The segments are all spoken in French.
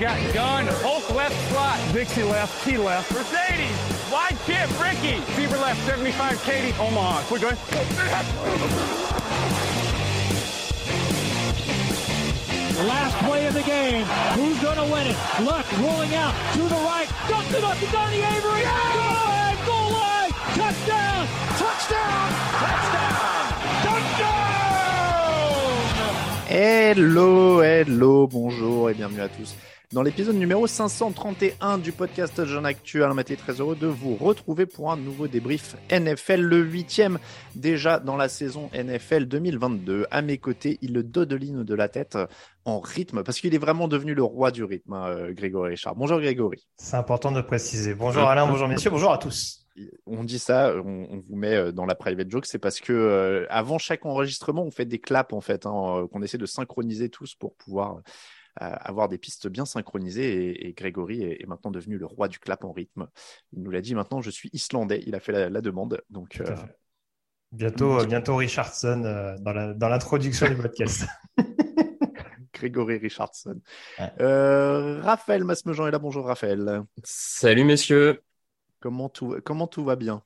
Got gun, Hulk left slot. Dixie left, Key left. Mercedes, wide chip, Ricky. Fever left, 75, Katie, Omaha. We're good. Last play of the game. Who's going to win it? Luck rolling out to the right. Ducks it up to Donnie Avery. Yeah! Touchdown. Touchdown. Touchdown. Touchdown. Hello, hello, bonjour et bienvenue à tous. Dans l'épisode numéro 531 du podcast Jeune Actu, Alain Maté est très heureux de vous retrouver pour un nouveau débrief NFL, le huitième déjà dans la saison NFL 2022. À mes côtés, il le dodeline de la tête en rythme, parce qu'il est vraiment devenu le roi du rythme, hein, euh, Grégory Richard. Bonjour Grégory. C'est important de préciser. Bonjour Alain, bonjour messieurs, bonjour à tous. On dit ça, on, on vous met euh, dans la private joke, c'est parce que euh, avant chaque enregistrement, on fait des claps en fait, hein, euh, qu'on essaie de synchroniser tous pour pouvoir euh, avoir des pistes bien synchronisées. Et, et Grégory est, est maintenant devenu le roi du clap en rythme. Il nous l'a dit maintenant, je suis islandais. Il a fait la, la demande, donc. Euh. Bientôt, euh, bientôt Richardson euh, dans l'introduction du podcast. Grégory Richardson. Ouais. Euh, Raphaël Masmejean est là. Bonjour Raphaël. Salut messieurs. Comment tout, comment tout va bien?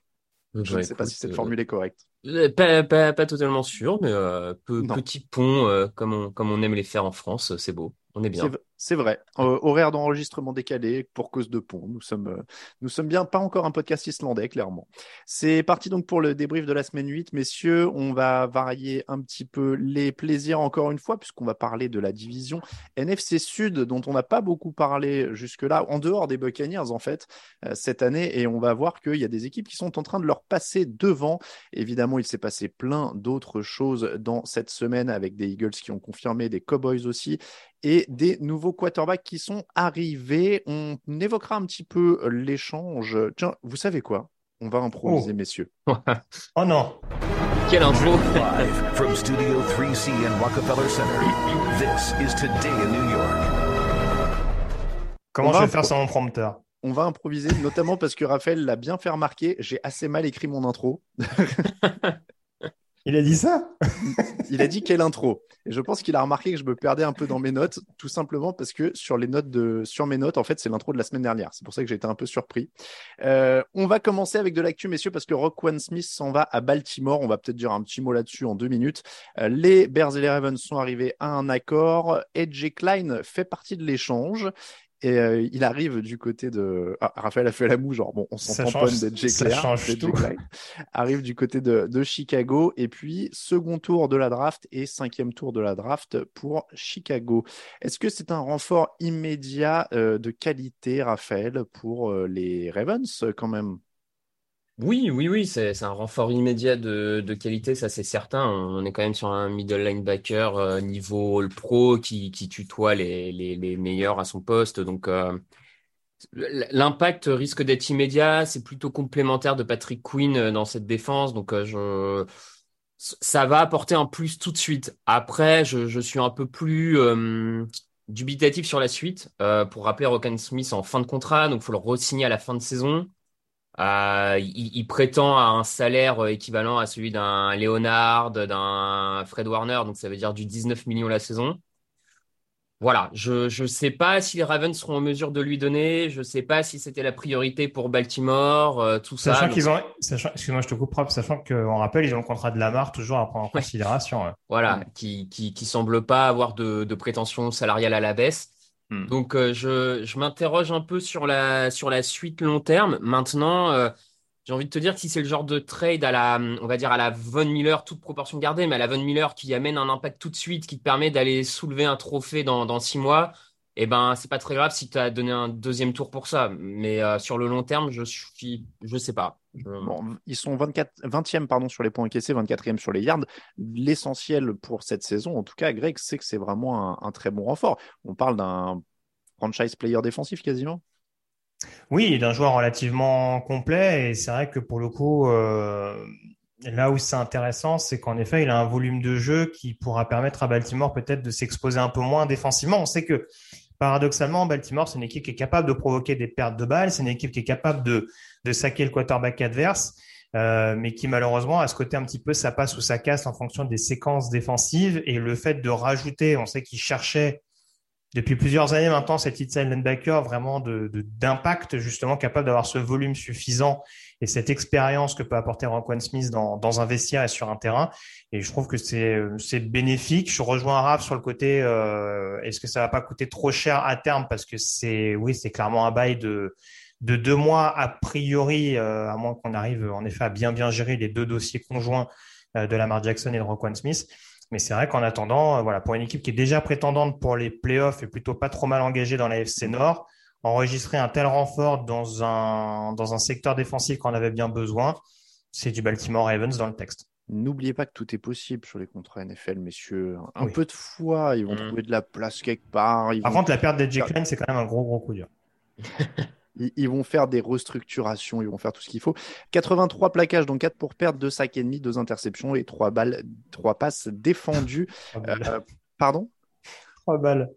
Je Bah, ne sais pas si cette euh, formule est correcte. euh, pas, pas, pas totalement sûr, mais euh, peu- petit pont euh, comme on, comme on aime les faire en France, c'est beau. On est bien. C'est vrai. Horaire d'enregistrement décalé pour cause de pont. Nous sommes, euh, nous sommes bien pas encore un podcast islandais, clairement. C'est parti donc pour le débrief de la semaine 8. Messieurs, on va varier un petit peu les plaisirs encore une fois, puisqu'on va parler de la division NFC Sud, dont on n'a pas beaucoup parlé jusque-là, en dehors des Buccaneers, en fait, euh, cette année. Et on va voir qu'il y a des équipes qui sont en train de leur passer devant. Évidemment, il s'est passé plein d'autres choses dans cette semaine avec des Eagles qui ont confirmé, des Cowboys aussi et des nouveaux quarterbacks qui sont arrivés. On évoquera un petit peu l'échange. Tiens, vous savez quoi? On va improviser, Oh. messieurs. Oh non, Quelle intro! Live from Studio 3C in Rockefeller Center, this is Today in New York. comment On je va vais faire sans mon prompteur? On va improviser, notamment parce que Raphaël l'a bien fait remarquer. J'ai assez mal écrit mon intro. Il a dit ça Il a dit quelle intro. Et je pense qu'il a remarqué que je me perdais un peu dans mes notes, tout simplement parce que sur les notes de, sur mes notes, en fait, c'est l'intro de la semaine dernière. C'est pour ça que j'ai été un peu surpris. Euh, on va commencer avec de l'actu, messieurs, parce que Rockwan Smith s'en va à Baltimore. On va peut-être dire un petit mot là-dessus en deux minutes. Euh, les Bears et les Ravens sont arrivés à un accord. Edge Klein fait partie de l'échange. Et euh, il arrive du côté de. Ah, Raphaël a fait la moue, genre, bon, on s'en tamponne tout. Klein. Arrive du côté de, de Chicago. Et puis, second tour de la draft et cinquième tour de la draft pour Chicago. Est-ce que c'est un renfort immédiat euh, de qualité, Raphaël, pour euh, les Ravens, quand même? Oui, oui, oui, c'est un renfort immédiat de, qualité, ça c'est certain. On est quand même sur un middle linebacker euh, niveau All Pro qui, tutoie les, meilleurs à son poste. Donc euh, l'impact risque d'être immédiat. C'est plutôt complémentaire de Patrick Quinn euh, dans cette défense. Donc je ça va apporter un plus tout de suite. Après, je, suis un peu plus dubitatif sur la suite. Pour rappeler, Rokan Smith en fin de contrat, donc il faut le re-signer à la fin de saison. Euh, il, il prétend à un salaire euh, équivalent à celui d'un Leonard, d'un Fred Warner, donc ça veut dire du 19 millions la saison. Voilà, je je sais pas si les Ravens seront en mesure de lui donner, je sais pas si c'était la priorité pour Baltimore, euh, tout ça. Sachant donc- qu'ils ont, sachant, excuse-moi, je te coupe, Rob, sachant qu'on rappelle, ils ont le contrat de Lamar toujours à prendre en considération. hein. Voilà, qui, qui, qui semble pas avoir de, de prétention salariale à la baisse. Hmm. Donc, euh, je, m'interroge un peu sur la, sur la suite long terme. Maintenant, euh, j'ai envie de te dire si c'est le genre de trade à la, on va dire à la Von Miller, toute proportion gardée, mais à la Von Miller qui amène un impact tout de suite, qui te permet d'aller soulever un trophée dans, dans six mois, eh ben, c'est pas très grave si tu as donné un deuxième tour pour ça. Mais euh, sur le long terme, je suis, je sais pas. Bon, ils sont 24, 20e pardon, sur les points encaissés, 24e sur les yards. L'essentiel pour cette saison, en tout cas, Greg, c'est que c'est vraiment un, un très bon renfort. On parle d'un franchise player défensif quasiment. Oui, d'un joueur relativement complet. Et c'est vrai que pour le coup, euh, là où c'est intéressant, c'est qu'en effet, il a un volume de jeu qui pourra permettre à Baltimore peut-être de s'exposer un peu moins défensivement. On sait que paradoxalement, Baltimore, c'est une équipe qui est capable de provoquer des pertes de balles. C'est une équipe qui est capable de, de saquer le quarterback adverse. euh, mais qui malheureusement a ce côté un petit peu ça passe ou ça casse en fonction des séquences défensives et le fait de rajouter, on sait qu'il cherchait depuis plusieurs années maintenant cet inside linebacker vraiment de- d'impact justement capable d'avoir ce volume suffisant et cette expérience que peut apporter Roquan Smith dans, dans un vestiaire et sur un terrain et je trouve que c'est c'est bénéfique je rejoins Raph sur le côté euh, est-ce que ça va pas coûter trop cher à terme? Parce que c'est oui c'est clairement un bail de de deux mois a priori euh, à moins qu'on arrive en effet à bien bien gérer les deux dossiers conjoints euh, de Lamar Jackson et de Roquan Smith mais c'est vrai qu'en attendant, euh, voilà, pour une équipe qui est déjà prétendante pour les playoffs et plutôt pas trop mal engagée dans la FC Nord, enregistrer un tel renfort dans un, dans un secteur défensif qu'on avait bien besoin, c'est du Baltimore Ravens dans le texte. N'oubliez pas que tout est possible sur les contrats NFL, messieurs. Un Oui. peu de foi, ils vont Mhm. trouver de la place quelque part. Ils Par vont, contre, la perte d'Edge Klein, c'est quand même un gros, gros coup dur. ils, ils vont faire des restructurations, ils vont faire tout ce qu'il faut. 83 plaquages, donc 4 pour perdre, 2 sacs et demi, 2 interceptions et 3 balles, 3 passes défendues. Euh, pardon? Trois balles.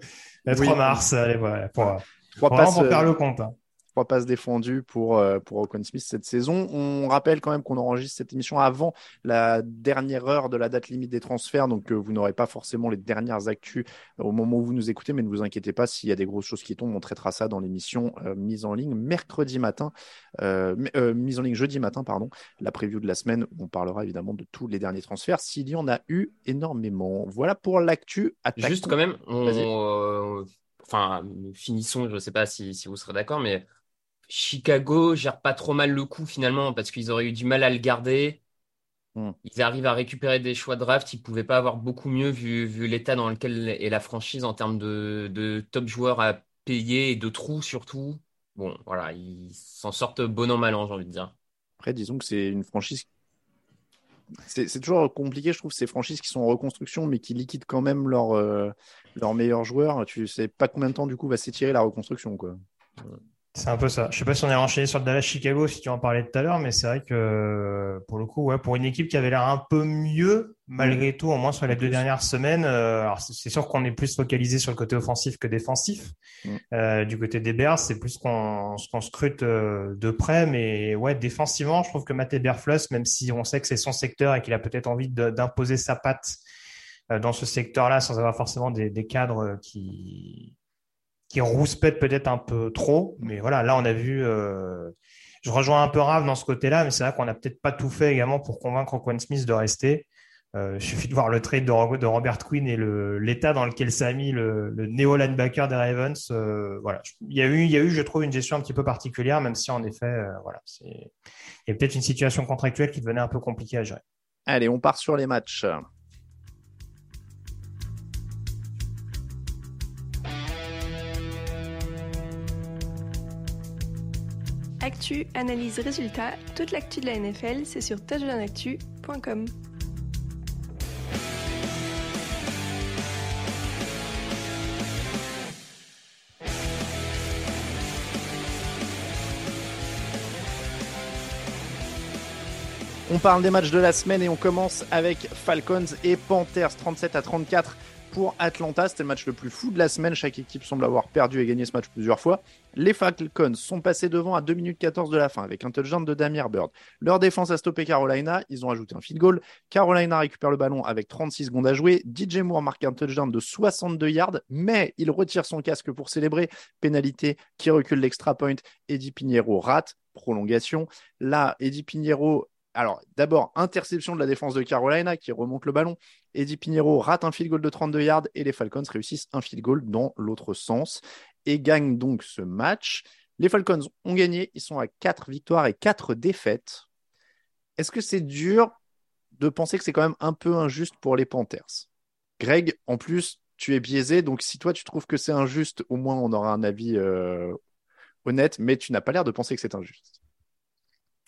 Le oui. 3 mars, allez, voilà, pour, 3 pour vraiment passes, pour faire euh, le compte. hein. Trois passes défendues pour, euh, pour Roquan Smith cette saison. On rappelle quand même qu'on enregistre cette émission avant la dernière heure de la date limite des transferts, donc euh, vous n'aurez pas forcément les dernières actus au moment où vous nous écoutez, mais ne vous inquiétez pas, s'il y a des grosses choses qui tombent, on traitera ça dans l'émission euh, mise en ligne mercredi matin, euh, euh, mise en ligne jeudi matin, pardon, la preview de la semaine, où on parlera évidemment de tous les derniers transferts, s'il y en a eu énormément. Voilà pour l'actu. Attaquons. Juste quand même, on- enfin, finissons, je ne sais pas si, si vous serez d'accord, mais Chicago gère pas trop mal le coup finalement parce qu'ils auraient eu du mal à le garder. Hmm. Ils arrivent à récupérer des choix de draft. Ils pouvaient pas avoir beaucoup mieux vu, vu l'état dans lequel est la franchise en termes de, de top joueurs à payer et de trous surtout. Bon, voilà, ils s'en sortent bon an mal an, j'ai envie de dire. Après, disons que c'est une franchise. C'est toujours compliqué, je trouve, ces franchises qui sont en reconstruction, mais qui liquident quand même leurs euh, leurs meilleurs joueurs. Tu sais pas combien de temps, du coup, va s'étirer la reconstruction, quoi. C'est un peu ça. Je sais pas si on est enchaîné sur le Dallas Chicago, si tu en parlais tout à l'heure, mais c'est vrai que pour le coup, ouais, pour une équipe qui avait l'air un peu mieux, malgré tout, au moins sur les deux dernières semaines, euh, alors c'est sûr qu'on est plus focalisé sur le côté offensif que défensif. Mm. Euh, du côté des Bears, c'est plus qu'on scrute euh, de près, mais ouais, défensivement, je trouve que Matt Eberflus, même si on sait que c'est son secteur et qu'il a peut-être envie d'imposer sa patte dans ce secteur-là, sans avoir forcément des, des cadres qui qui rouspètent peut-être un peu trop. Mais voilà, là, on a vu. euh, je rejoins un peu Rav dans ce côté-là, mais c'est vrai qu'on n'a peut-être pas tout fait également pour convaincre Quan Smith de rester. Euh, il suffit de voir le trade de, Ro- de Robert Quinn et l'état dans lequel a mis le, le néo-linebacker des Ravens. Euh, voilà. Il y, a eu, il y a eu, je trouve, une gestion un petit peu particulière, même si en effet, voilà, il y a peut-être une situation contractuelle qui devenait un peu compliquée à gérer. Allez, on part sur les matchs. Actu, analyse, résultat, toute l'actu de la NFL, c'est sur touchdownactu.com. On parle des matchs de la semaine et on commence avec Falcons et Panthers 37 à 34 pour Atlanta. C'était le match le plus fou de la semaine. Chaque équipe semble avoir perdu et gagné ce match plusieurs fois. Les Falcons sont passés devant à 2 minutes 14 de la fin avec un touchdown de Damir Bird. Leur défense a stoppé Carolina. Ils ont ajouté un field goal. Carolina récupère le ballon avec 36 secondes à jouer. DJ Moore marque un touchdown de 62 yards, mais il retire son casque pour célébrer. Pénalité qui recule l'extra point. Eddie Pinheiro rate. Prolongation. Là, Eddie Pinheiro alors, d'abord, interception de la défense de Carolina qui remonte le ballon. Eddie Pinheiro rate un field goal de 32 yards et les Falcons réussissent un field goal dans l'autre sens et gagnent donc ce match. Les Falcons ont gagné, ils sont à 4 victoires et 4 défaites. Est-ce que c'est dur de penser que c'est quand même un peu injuste pour les Panthers? Greg, en plus, tu es biaisé, donc si toi tu trouves que c'est injuste, au moins on aura un avis euh, honnête, mais tu n'as pas l'air de penser que c'est injuste.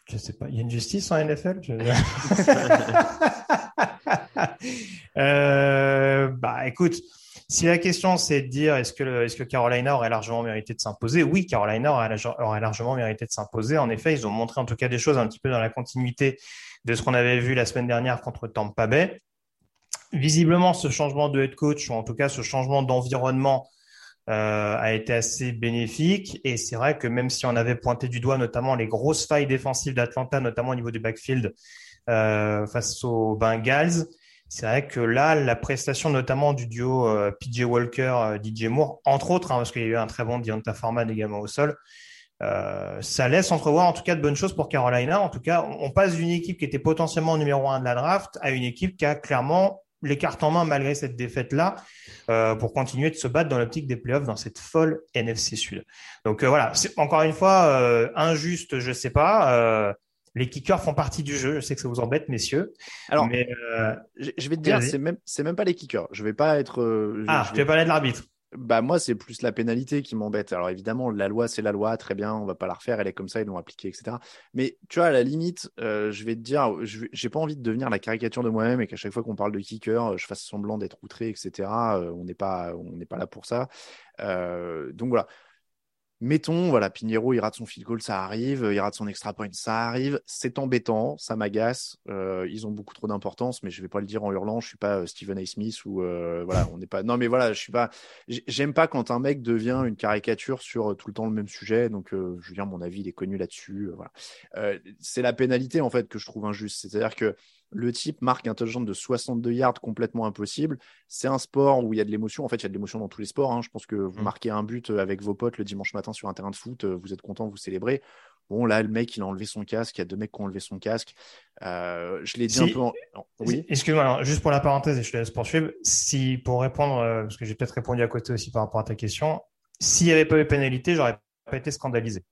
Je sais pas, il y a une justice en NFL je... euh, Bah écoute, si la question c'est de dire est-ce que, est-ce que Carolina aurait largement mérité de s'imposer, oui, Carolina aurait, largement mérité de s'imposer. En effet, ils ont montré en tout cas des choses un petit peu dans la continuité de ce qu'on avait vu la semaine dernière contre Tampa Bay. Visiblement, ce changement de head coach, ou en tout cas ce changement d'environnement, euh, a été assez bénéfique. Et c'est vrai que même si on avait pointé du doigt notamment les grosses failles défensives d'Atlanta, notamment au niveau du backfield face aux Bengals, c'est vrai que là, la prestation notamment du duo euh, PJ Walker, euh, DJ Moore, entre autres, hein, parce qu'il y a eu un très bon Deonta Foreman également au sol, euh, ça laisse entrevoir en tout cas de bonnes choses pour Carolina. En tout cas, on passe d'une équipe qui était potentiellement numéro un de la draft à une équipe qui a clairement les cartes en main malgré cette défaite-là euh, pour continuer de se battre dans l'optique des playoffs dans cette folle NFC Sud. Donc euh, voilà, encore une fois, euh, injuste, je sais pas. Euh, les kickers font partie du jeu. Je sais que ça vous embête, messieurs. Alors, mais, je vais te dire, c'est même, c'est même pas les kickers. Je vais pas être. Je, ah, je vais... tu vas parler de l'arbitre. Bah moi c'est plus la pénalité qui m'embête. Alors évidemment la loi c'est la loi, très bien, on va pas la refaire, elle est comme ça, ils l'ont appliquée, etc. Mais tu vois à la limite, euh, je vais te dire, j'ai pas envie de devenir la caricature de moi-même et qu'à chaque fois qu'on parle de kicker, je fasse semblant d'être outré, etc. Euh, on n'est pas, on n'est pas là pour ça. Euh, donc voilà, Mettons, voilà, Pinheiro, il rate son field goal, ça arrive. Il rate son extra point, ça arrive. C'est embêtant, ça m'agace. Euh, ils ont beaucoup trop d'importance, mais je vais pas le dire en hurlant. Je suis pas euh, Stephen A. Smith ou euh, voilà, on n'est pas. Non, mais voilà, je suis pas. J'aime pas quand un mec devient une caricature sur tout le temps le même sujet. Donc, veux dire, mon avis, il est connu là-dessus. voilà. c'est la pénalité en fait que je trouve injuste. C'est-à-dire que le type marque un touchdown de 62 yards complètement impossible. C'est un sport où il y a de l'émotion. En fait, il y a de l'émotion dans tous les sports. Hein. Je pense que vous mm. marquez un but avec vos potes le dimanche matin sur un terrain de foot, euh, vous êtes content, vous célébrez. Bon, là, le mec, il a enlevé son casque. Il y a deux mecs qui ont enlevé son casque. Euh, je l'ai dit un peu. En... Oui. Excuse-moi, juste pour la parenthèse, et je te laisse poursuivre. Si, pour répondre, euh, parce que j'ai peut-être répondu à côté aussi par rapport à ta question, s'il n'y avait pas eu pénalité, j'aurais pas été scandalisé.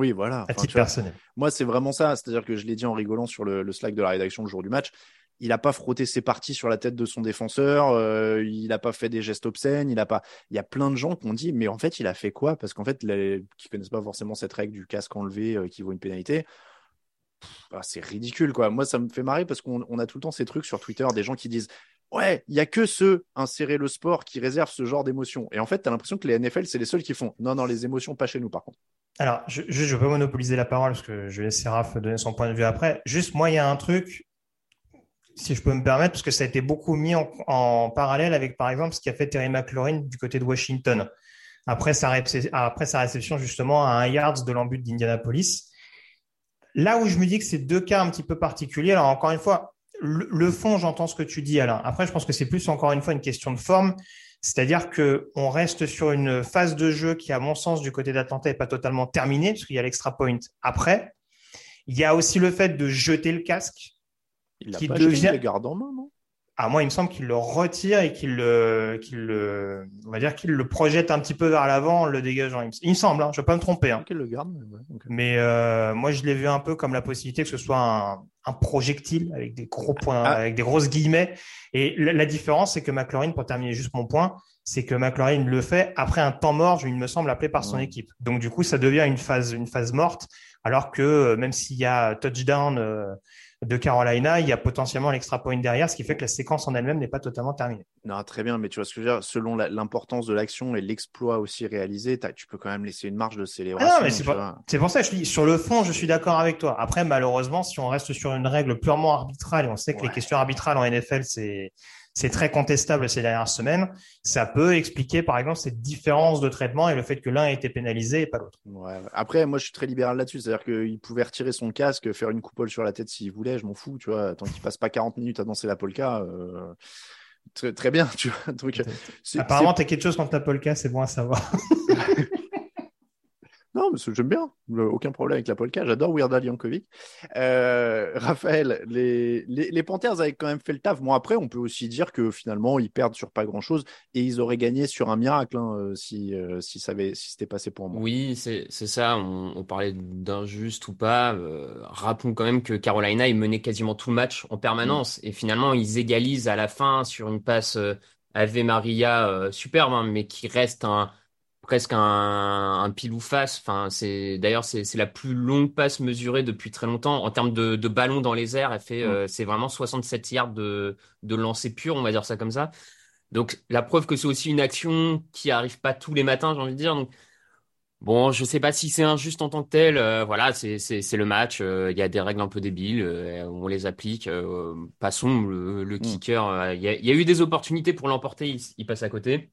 Oui, voilà. À titre personnel. Moi, c'est vraiment ça. C'est-à-dire que je l'ai dit en rigolant sur le, Slack de la rédaction le jour du match. Il n'a pas frotté ses parties sur la tête de son défenseur. Euh, il n'a pas fait des gestes obscènes. Il a pas. Il y a plein de gens qui ont dit, mais en fait, il a fait quoi? Parce qu'en fait, les... qui connaissent pas forcément cette règle du casque enlevé euh, qui vaut une pénalité. Bah, c'est ridicule, quoi. Moi, ça me fait marrer parce qu'on a tout le temps ces trucs sur Twitter, des gens qui disent Ouais, il y a que ceux insérer le sport qui réservent ce genre d'émotions. Et en fait, tu as l'impression que les NFL, c'est les seuls qui font Non, non, les émotions, pas chez nous, par contre. Alors, je veux pas monopoliser la parole parce que je laisse Seraph donner son point de vue après. Juste, moi, il y a un truc, si je peux me permettre, parce que ça a été beaucoup mis en, parallèle avec, par exemple, ce qu'a fait Terry McLaurin du côté de Washington. Après sa, après sa réception, justement, à un yard de l'embut d'Indianapolis. Là où je me dis que c'est deux cas un petit peu particuliers, alors encore une fois, le, le fond, j'entends ce que tu dis, Alain. Après, je pense que c'est plus encore une fois une question de forme. C'est-à-dire que on reste sur une phase de jeu qui, à mon sens, du côté d'Atlanta, n'est pas totalement terminée, parce qu'il y a l'extra point après. Il y a aussi le fait de jeter le casque. Il qui pas devient... garde en main, non? Ah, moi, il me semble qu'il le retire et qu'il le, qu'il le, on va dire qu'il le projette un petit peu vers l'avant, le dégageant. Il me semble, hein, je ne vais pas me tromper. Hein. le garde, mais euh, moi, je l'ai vu un peu comme la possibilité que ce soit un, un projectile avec des gros points, ah. avec des grosses guillemets. Et la, différence, c'est que McLaurin, pour terminer juste mon point, c'est que McLaurin le fait après un temps mort, il me semble, appelé par son équipe. Donc, du coup, ça devient une phase, une phase morte, alors que euh, même s'il y a touchdown, euh, de Carolina, il y a potentiellement l'extra point derrière, ce qui fait que la séquence en elle-même n'est pas totalement terminée. Non, très bien, mais tu vois ce que je veux dire, selon l'importance de l'action et l'exploit aussi réalisé, tu peux quand même laisser une marge de célébration. Ah c'est pour, ça que je dis, sur le fond, je suis d'accord avec toi. Après, malheureusement, si on reste sur une règle purement arbitrale, et on sait que les questions arbitrales en NFL, c'est c'est très contestable ces dernières semaines. Ça peut expliquer, par exemple, cette différence de traitement et le fait que l'un a été pénalisé et pas l'autre. Après, moi, je suis très libéral là-dessus. C'est-à-dire qu'il pouvait retirer son casque, faire une coupole sur la tête s'il voulait. Je m'en fous, tu vois. Tant qu'il passe pas 40 minutes à danser la polka. Euh, très, bien, tu vois. Apparemment, tu as quelque chose contre la polka, c'est bon à savoir. Non, mais j'aime bien. Aucun problème avec la polka. J'adore Weird Al Yankovic. Euh, Raphaël, les, les, les Panthers avaient quand même fait le taf. Bon, après, on peut aussi dire que finalement, ils perdent sur pas grand-chose et ils auraient gagné sur un miracle hein, euh, si, euh, si ça avait, si c'était passé pour moi. Oui, c'est ça. On, on parlait d'injuste ou pas. Euh, rappelons quand même que Carolina, ils menaient quasiment tout le match en permanence. Et finalement, ils égalisent à la fin sur une passe Ave Maria euh, superbe, hein, mais qui reste un, presque un, un pile ou face. Enfin, c'est, d'ailleurs, c'est la plus longue passe mesurée depuis très longtemps. En termes de, de ballon dans les airs, elle fait, euh, c'est vraiment 67 yards de, de lancer pur, on va dire ça comme ça. Donc, la preuve que c'est aussi une action qui arrive pas tous les matins, j'ai envie de dire. Donc, Bon, je sais pas si c'est injuste en tant que tel. euh, voilà, c'est c'est le match. euh, Il y a des règles un peu débiles. on les applique. passons le, le kicker. euh, Il y a, il y a eu des opportunités pour l'emporter. Il, il passe à côté.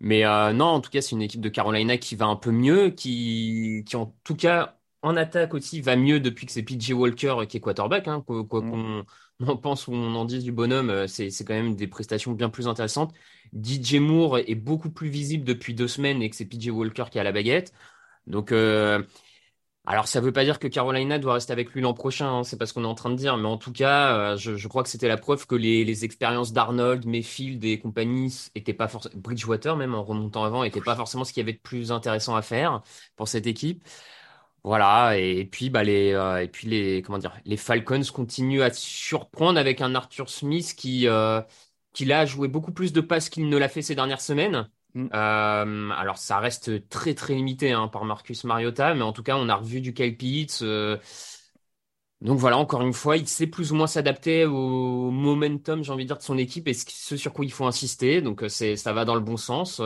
Mais euh, non, en tout cas, c'est une équipe de Carolina qui va un peu mieux, qui qui en tout cas en attaque aussi va mieux depuis que c'est PJ Walker qui est quarterback. Hein, quoi quoi qu'on en pense ou on en dise du bonhomme, euh, c'est c'est quand même des prestations bien plus intéressantes. DJ Moore est beaucoup plus visible depuis deux semaines et que c'est PJ Walker qui a la baguette. Donc, euh, alors ça veut pas dire que Carolina doit rester avec lui l'an prochain, hein, c'est pas ce qu'on est en train de dire, mais en tout cas, euh, je, crois que c'était la preuve que les, expériences d'Arnold, Mayfield et compagnie étaient pas forcément, Bridgewater même en remontant avant, étaient pas forcément ce qu'il y avait de plus intéressant à faire pour cette équipe. Voilà, et, puis bah les euh, et puis les comment dire, les Falcons continuent à surprendre avec un Arthur Smith qui euh, qui a joué beaucoup plus de passes qu'il ne l'a fait ces dernières semaines. Mm. Euh, alors ça reste très très limité hein, par Marcus Mariota, mais en tout cas on a revu du Kyle euh, donc voilà, encore une fois, il sait plus ou moins s'adapter au momentum, j'ai envie de dire, de son équipe et ce, sur quoi il faut insister. Donc euh, c'est ça va dans le bon sens.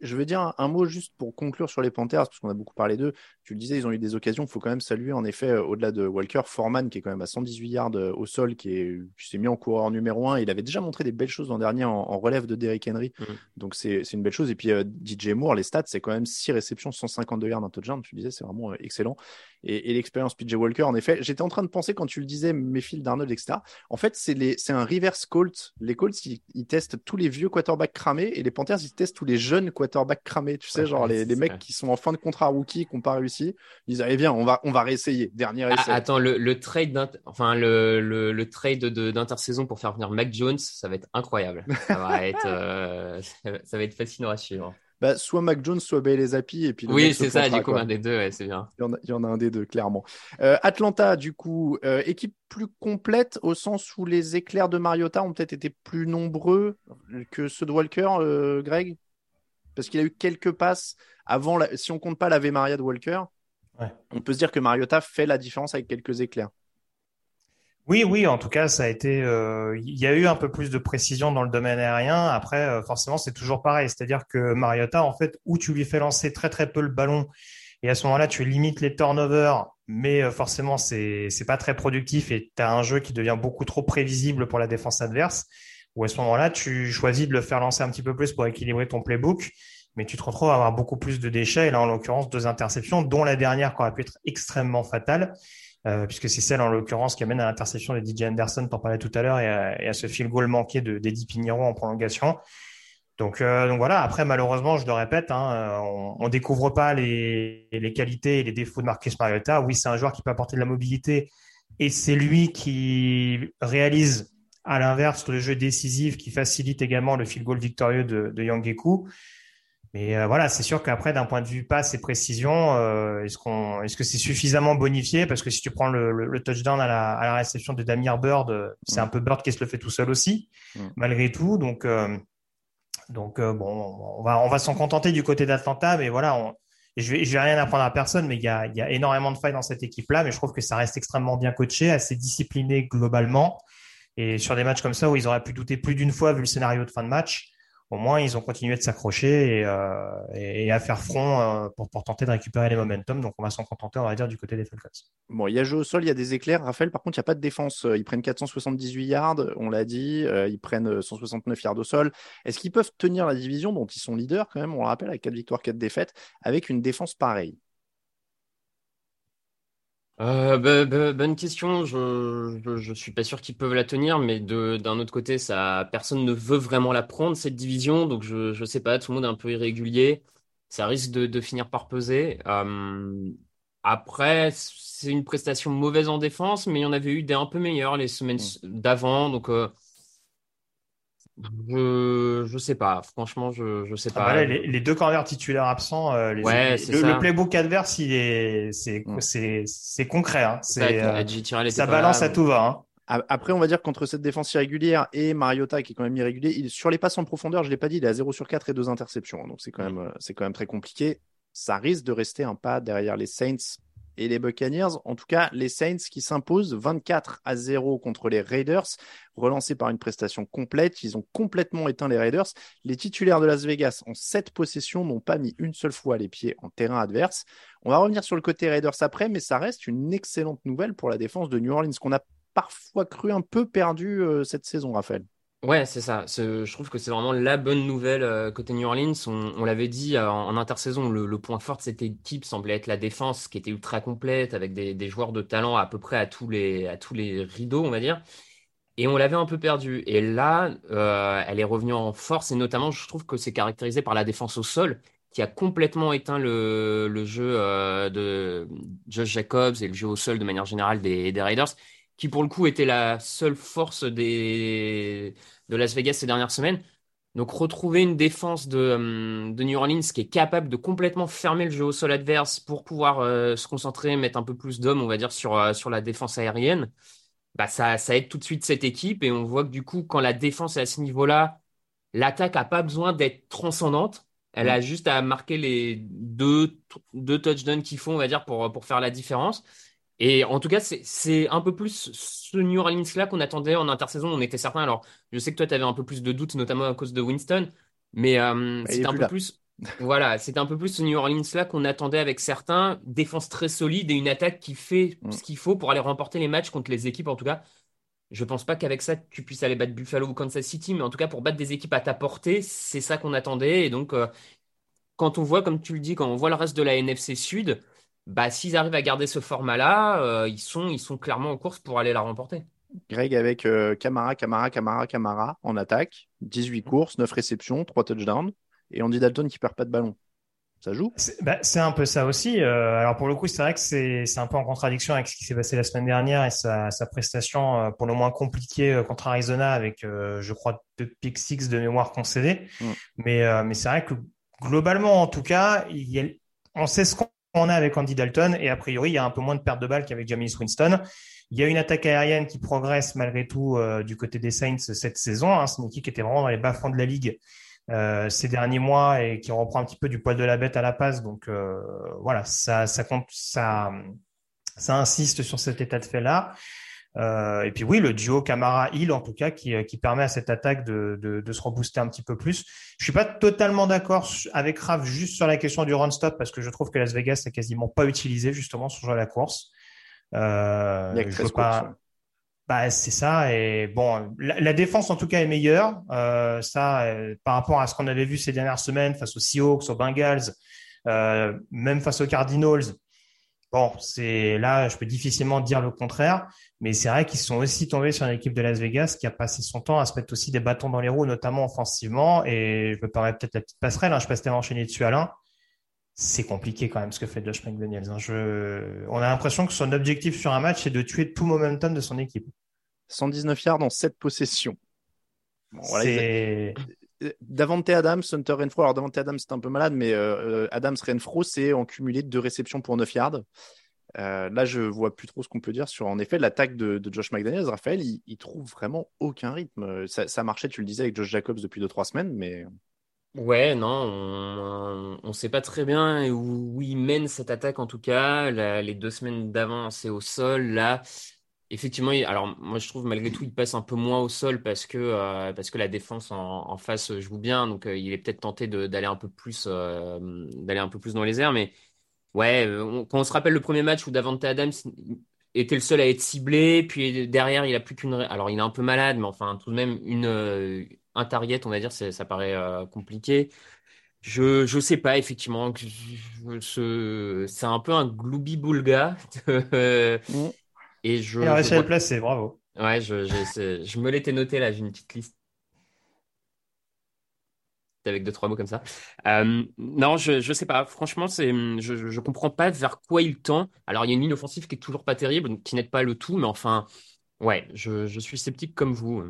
Je- veux dire un, un mot juste pour conclure sur les Panthers, parce qu'on a beaucoup parlé d'eux. Tu le disais, ils ont eu des occasions. Il faut quand même saluer, en effet, euh, au-delà de Walker, Foreman, qui est quand même à 118 yards euh, au sol, qui est- qui s'est mis en coureur numéro un. Il avait déjà montré des belles choses l'an dernier en, en relève de Derrick Henry. Mhm. Donc, c'est une belle chose. Et puis, euh, DJ Moore, les stats, c'est quand même 6 réceptions, 152 yards, un touchdown. Tu le disais, c'est vraiment euh, excellent. Et, et l'expérience PJ Walker, en effet, j'étais en train de penser quand tu le disais, Mayfield, Darnold, etc. En fait, c'est un reverse Colt. Les Colts, ils, ils testent tous les vieux quarterbacks cramés et les Panthers, ils testent tous les jeunes quarterbacks cramés. Tu sais, Ouais, genre les, mecs qui sont en fin de contrat rookie, qui n'ont pas réussi. Ils disent, allez, viens, on va, on va réessayer. Dernier Ah, essai. attends, le, le trade enfin le, le, le trade d'intersaison pour faire venir Mac Jones, ça va être incroyable. Ça va être euh, ça va- être fascinant à suivre. Bah, soit Mac Jones, soit Bailey Zappi. Et puis Oui, c'est ça, du coup, quoi. un des deux, ouais, c'est bien. Il y, en a, il y en a un des deux, clairement. Euh, Atlanta, du coup, euh, équipe plus complète au sens où les éclairs de Mariota ont peut-être été plus nombreux que ceux de Walker, euh, Greg? Parce qu'il a eu quelques passes avant, la- si on compte pas l'Ave Maria de Walker, Ouais. on peut se dire que Mariota fait la différence avec quelques éclairs. Oui, oui, en tout cas, ça a été. euh, Il y a eu un peu plus de précision dans le domaine aérien. Après, euh, forcément, c'est toujours pareil. C'est-à-dire que Mariota, en fait, où tu lui fais lancer très très peu le ballon, et à ce moment-là, tu limites les turnovers, mais euh, forcément, c'est c'est pas très productif et tu as un jeu qui devient beaucoup trop prévisible pour la défense adverse. Ou à ce moment-là, tu choisis de le faire lancer un petit peu plus pour équilibrer ton playbook, mais tu te retrouves à avoir beaucoup plus de déchets. Et là, en l'occurrence, deux interceptions, dont la dernière qui aurait pu être extrêmement fatale euh, puisque c'est celle en l'occurrence qui amène à l'interception de DJ Anderson, t'en parlais tout à l'heure, et, à- ce field goal manqué de d'Eddie Pinheiro en prolongation. Donc, euh, donc voilà, après malheureusement, je le répète, hein, on, on découvre pas les, les qualités et les défauts de Marcus Mariota. Oui, c'est un joueur qui peut apporter de la mobilité, et c'est lui qui réalise à l'inverse le jeu décisif qui facilite également le field goal victorieux de, de Yangeku. Mais euh, voilà, c'est sûr qu'après, d'un point de vue passe et précision, euh, est-ce qu'on, est-ce que c'est suffisamment bonifié? Parce que si tu prends le, le, le touchdown à la, à la réception de Damir Bird, euh, c'est Mm. un peu Bird qui se le fait tout seul aussi, Mm. malgré tout. Donc, euh, donc bon, on va, on va s'en contenter du côté d'Atlanta, mais voilà, on, je vais, je vais rien apprendre à personne, mais il y a, il y a énormément de failles dans cette équipe-là, mais je trouve que ça reste extrêmement bien coaché, assez discipliné globalement. Et sur des matchs comme ça où ils auraient pu douter plus d'une fois vu le scénario de fin de match, au moins ils ont continué de s'accrocher et, euh, à faire front euh, pour, pour tenter de récupérer les momentum. Donc on va s'en contenter, on va dire, du côté des Falcons. Bon, il y a jeu au sol, il y a des éclairs. Raphaël, par contre, il n'y a pas de défense. Euh, Ils prennent 478 yards, on l'a dit. Ils prennent euh, 169 yards au sol. Est-ce qu'ils peuvent tenir la division dont ils sont leaders quand même? On le rappelle, avec 4 victoires, 4 défaites, avec une défense pareille Euh, bah, bah, bonne question. Je, je, je suis pas sûr qu'ils peuvent la tenir, mais d'un autre côté, ça, personne ne veut vraiment la prendre, cette division. Donc, je, je sais pas, tout le monde est un peu irrégulier. ça risque de, de finir par peser. Euh, après, c'est une prestation mauvaise en défense, mais il y en avait eu des un peu meilleures les semaines Mm. d'avant. Donc, euh, je, je sais pas. Franchement, je, je sais Ah bah pas. là, les, les deux corners titulaires absents, euh, les- Ouais, les- c'est le, ça. le playbook adverse, il est, c'est, Mm. c'est, c'est concret. Hein. C'est euh, ça balance là. à tout va. Hein. Après, on va dire qu'entre cette défense irrégulière et Mariota, qui est quand même irrégulier, il- sur les passes en profondeur, je l'ai pas dit, il est à 0 sur 4 et 2 interceptions. Donc c'est quand, même, euh, c'est quand même très compliqué. Ça risque de rester un pas derrière les Saints et les Buccaneers. En tout cas, les Saints qui s'imposent 24 à 0 contre les Raiders, relancés par une prestation complète. Ils ont complètement éteint les Raiders. Les titulaires de Las Vegas, en 7 possessions, n'ont pas mis une seule fois les pieds en terrain adverse. On va revenir sur le côté Raiders après, mais ça reste une excellente nouvelle pour la défense de New Orleans, qu'on a parfois cru un peu perdu euh, cette saison, Raphaël. Ouais, c'est ça. Je trouve que c'est vraiment la bonne nouvelle euh, côté New Orleans. On, l'avait dit euh, en, intersaison, le, point fort de cette équipe semblait être la défense, qui était ultra complète, avec des, joueurs de talent à peu près à tous les, rideaux, on va dire. Et on l'avait un peu perdu. Et là, euh, elle est revenue en force, et notamment, je trouve que c'est caractérisé par la défense au sol, qui a complètement éteint le, jeu de Josh Jacobs et le jeu au sol de manière générale des Raiders, qui pour le coup était la seule force des, de Las Vegas ces dernières semaines. Donc retrouver une défense de, euh, de New Orleans qui est capable de complètement fermer le jeu au sol adverse pour pouvoir euh, se concentrer, mettre un peu plus d'hommes, on va dire, sur, euh, sur la défense aérienne, bah ça, ça aide tout de suite cette équipe. Et on voit que du coup, quand la défense est à ce niveau-là, l'attaque n'a pas besoin d'être transcendante. Elle a juste à marquer les deux, deux touchdowns qu'il faut, on va dire, pour, pour faire la différence. Et en tout cas, c'est, un peu plus ce New Orleans-là qu'on attendait en intersaison. On était certain. Alors, je sais que toi, tu avais un peu plus de doutes, notamment à cause de Winston. Mais euh, est c'était un peu là. plus. Voilà, c'était un peu plus ce New Orleans-là qu'on attendait avec certains. Défense très solide et une attaque qui fait Mm. ce qu'il faut pour aller remporter les matchs contre les équipes, en tout cas. Je pense pas qu'avec ça, tu puisses aller battre Buffalo ou Kansas City, mais en tout cas, pour battre des équipes à ta portée, c'est ça qu'on attendait. Et donc, euh, quand on voit, comme tu le dis, quand on voit le reste de la NFC Sud, bah, s'ils arrivent à garder ce format-là, euh, ils sont, ils sont clairement en course pour aller la remporter. Greg avec euh, Camara, Camara, Camara, Camara en attaque, 18 courses, 9 réceptions, 3 touchdowns, et Andy Dalton qui perd pas de ballon. Ça joue? C'est bah, c'est un peu ça aussi. Euh, alors pour le coup, c'est vrai que c'est c'est un peu en contradiction avec ce qui s'est passé la semaine dernière et sa, sa prestation euh, pour le moins compliquée euh, contre Arizona avec, euh, je crois, deux pick six de mémoire concédés. Mm. Mais, euh, mais c'est vrai que globalement, en tout cas, il y a, on sait ce qu'on a avec Andy Dalton et a priori, il y a un peu moins de perte de balles qu'avec Jameis Winston. Il y a une attaque aérienne qui progresse malgré tout euh, du côté des Saints cette saison. Hein. C'est une équipe qui était vraiment dans les bas-fonds de la ligue euh, ces derniers mois et qui reprend un petit peu du poil de la bête à la passe. Donc euh, voilà, ça, ça compte, ça, ça insiste sur cet état de fait-là. Euh, et puis oui, le duo Camara-Hill, en tout cas, qui, qui permet à cette attaque de, de, de se rebooster un petit peu plus. Je suis pas totalement d'accord avec Rav juste sur la question du run-stop, parce que je trouve que Las Vegas n'a quasiment pas utilisé justement son jeu à la course. Euh, Il y a que je 13 veux pas... ouais. Bah, c'est ça. Et bon, la, la défense en tout cas est meilleure. Euh, ça, euh, par rapport à ce qu'on avait vu ces dernières semaines face aux Seahawks, aux Bengals, euh, même face aux Cardinals. Bon, c'est là, je peux difficilement dire le contraire, mais c'est vrai qu'ils sont aussi tombés sur une équipe de Las Vegas qui a passé son temps à se mettre aussi des bâtons dans les roues, notamment offensivement. Et je me permets peut-être la petite passerelle. Hein, je passe tellement enchaîner dessus, Alain. C'est compliqué quand même ce que fait Josh McDaniels. Hein. Je... On a l'impression que son objectif sur un match, c'est de tuer tout momentum de son équipe. 119 yards en 7 possessions. Bon, voilà, Davante Adams, Hunter Renfro. Alors, Davante Adams, c'est un peu malade, mais euh, Adams Renfro, c'est en cumulé deux réceptions pour 9 yards. Euh, là, je vois plus trop ce qu'on peut dire sur, en effet, l'attaque de, Josh McDaniels. Raphaël, il, trouve vraiment aucun rythme. Ça, marchait, tu le disais, avec Josh Jacobs depuis 2-3 semaines, mais Ouais, non, on, on sait pas très bien où, il mène cette attaque en tout cas. Les deux semaines d'avant, c'est au sol. Là, effectivement, alors moi je trouve malgré tout, il passe un peu moins au sol parce que euh, parce que la défense en, face joue bien. Donc euh, il est peut-être tenté d'aller un peu plus euh, d'aller un peu plus dans les airs. Mais ouais, quand on se rappelle le premier match où Davante Adams était le seul à être ciblé, puis derrière il a plus qu'une. Alors il est un peu malade, mais enfin tout de même une un target, on va dire, ça paraît compliqué. Je, je sais pas, effectivement. C'est un peu un gloubi-boulga. Mm. Et je, Il a je à le vois- placer, bravo. Ouais, je, je, je me l'étais noté là, j'ai une petite liste. avec deux trois mots comme ça. Euh, non, je je sais pas. Franchement, c'est je je comprends pas vers quoi il tend. Alors il y a une ligne offensive qui est toujours pas terrible, qui n'aide pas le tout, mais enfin, ouais, je je suis sceptique comme vous.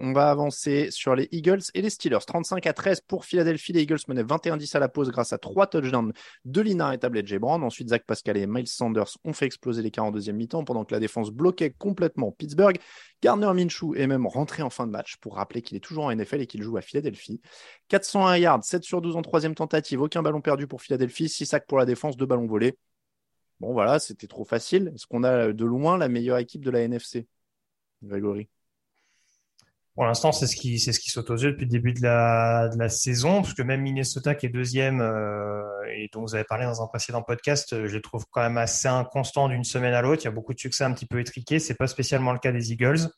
On va avancer sur les Eagles et les Steelers. 35 à 13 pour Philadelphie. Les Eagles menaient 21-10 à la pause grâce à trois touchdowns de Lina et Tablet. Brown. Ensuite, Zach Pascal et Miles Sanders ont fait exploser les 42e mi-temps pendant que la défense bloquait complètement Pittsburgh. Gardner Minshew est même rentré en fin de match pour rappeler qu'il est toujours en NFL et qu'il joue à Philadelphie. 401 yards, 7 sur 12 en troisième tentative, aucun ballon perdu pour Philadelphie, 6 sacs pour la défense, 2 ballons volés. Bon voilà, c'était trop facile. Est-ce qu'on a de loin la meilleure équipe de la NFC Grégory pour l'instant, c'est ce qui c'est ce qui saute aux yeux depuis le début de la, de la saison, parce que même Minnesota qui est deuxième euh, et dont vous avez parlé dans un précédent podcast, euh, je trouve quand même assez inconstant d'une semaine à l'autre. Il y a beaucoup de succès un petit peu étriqués. C'est pas spécialement le cas des Eagles,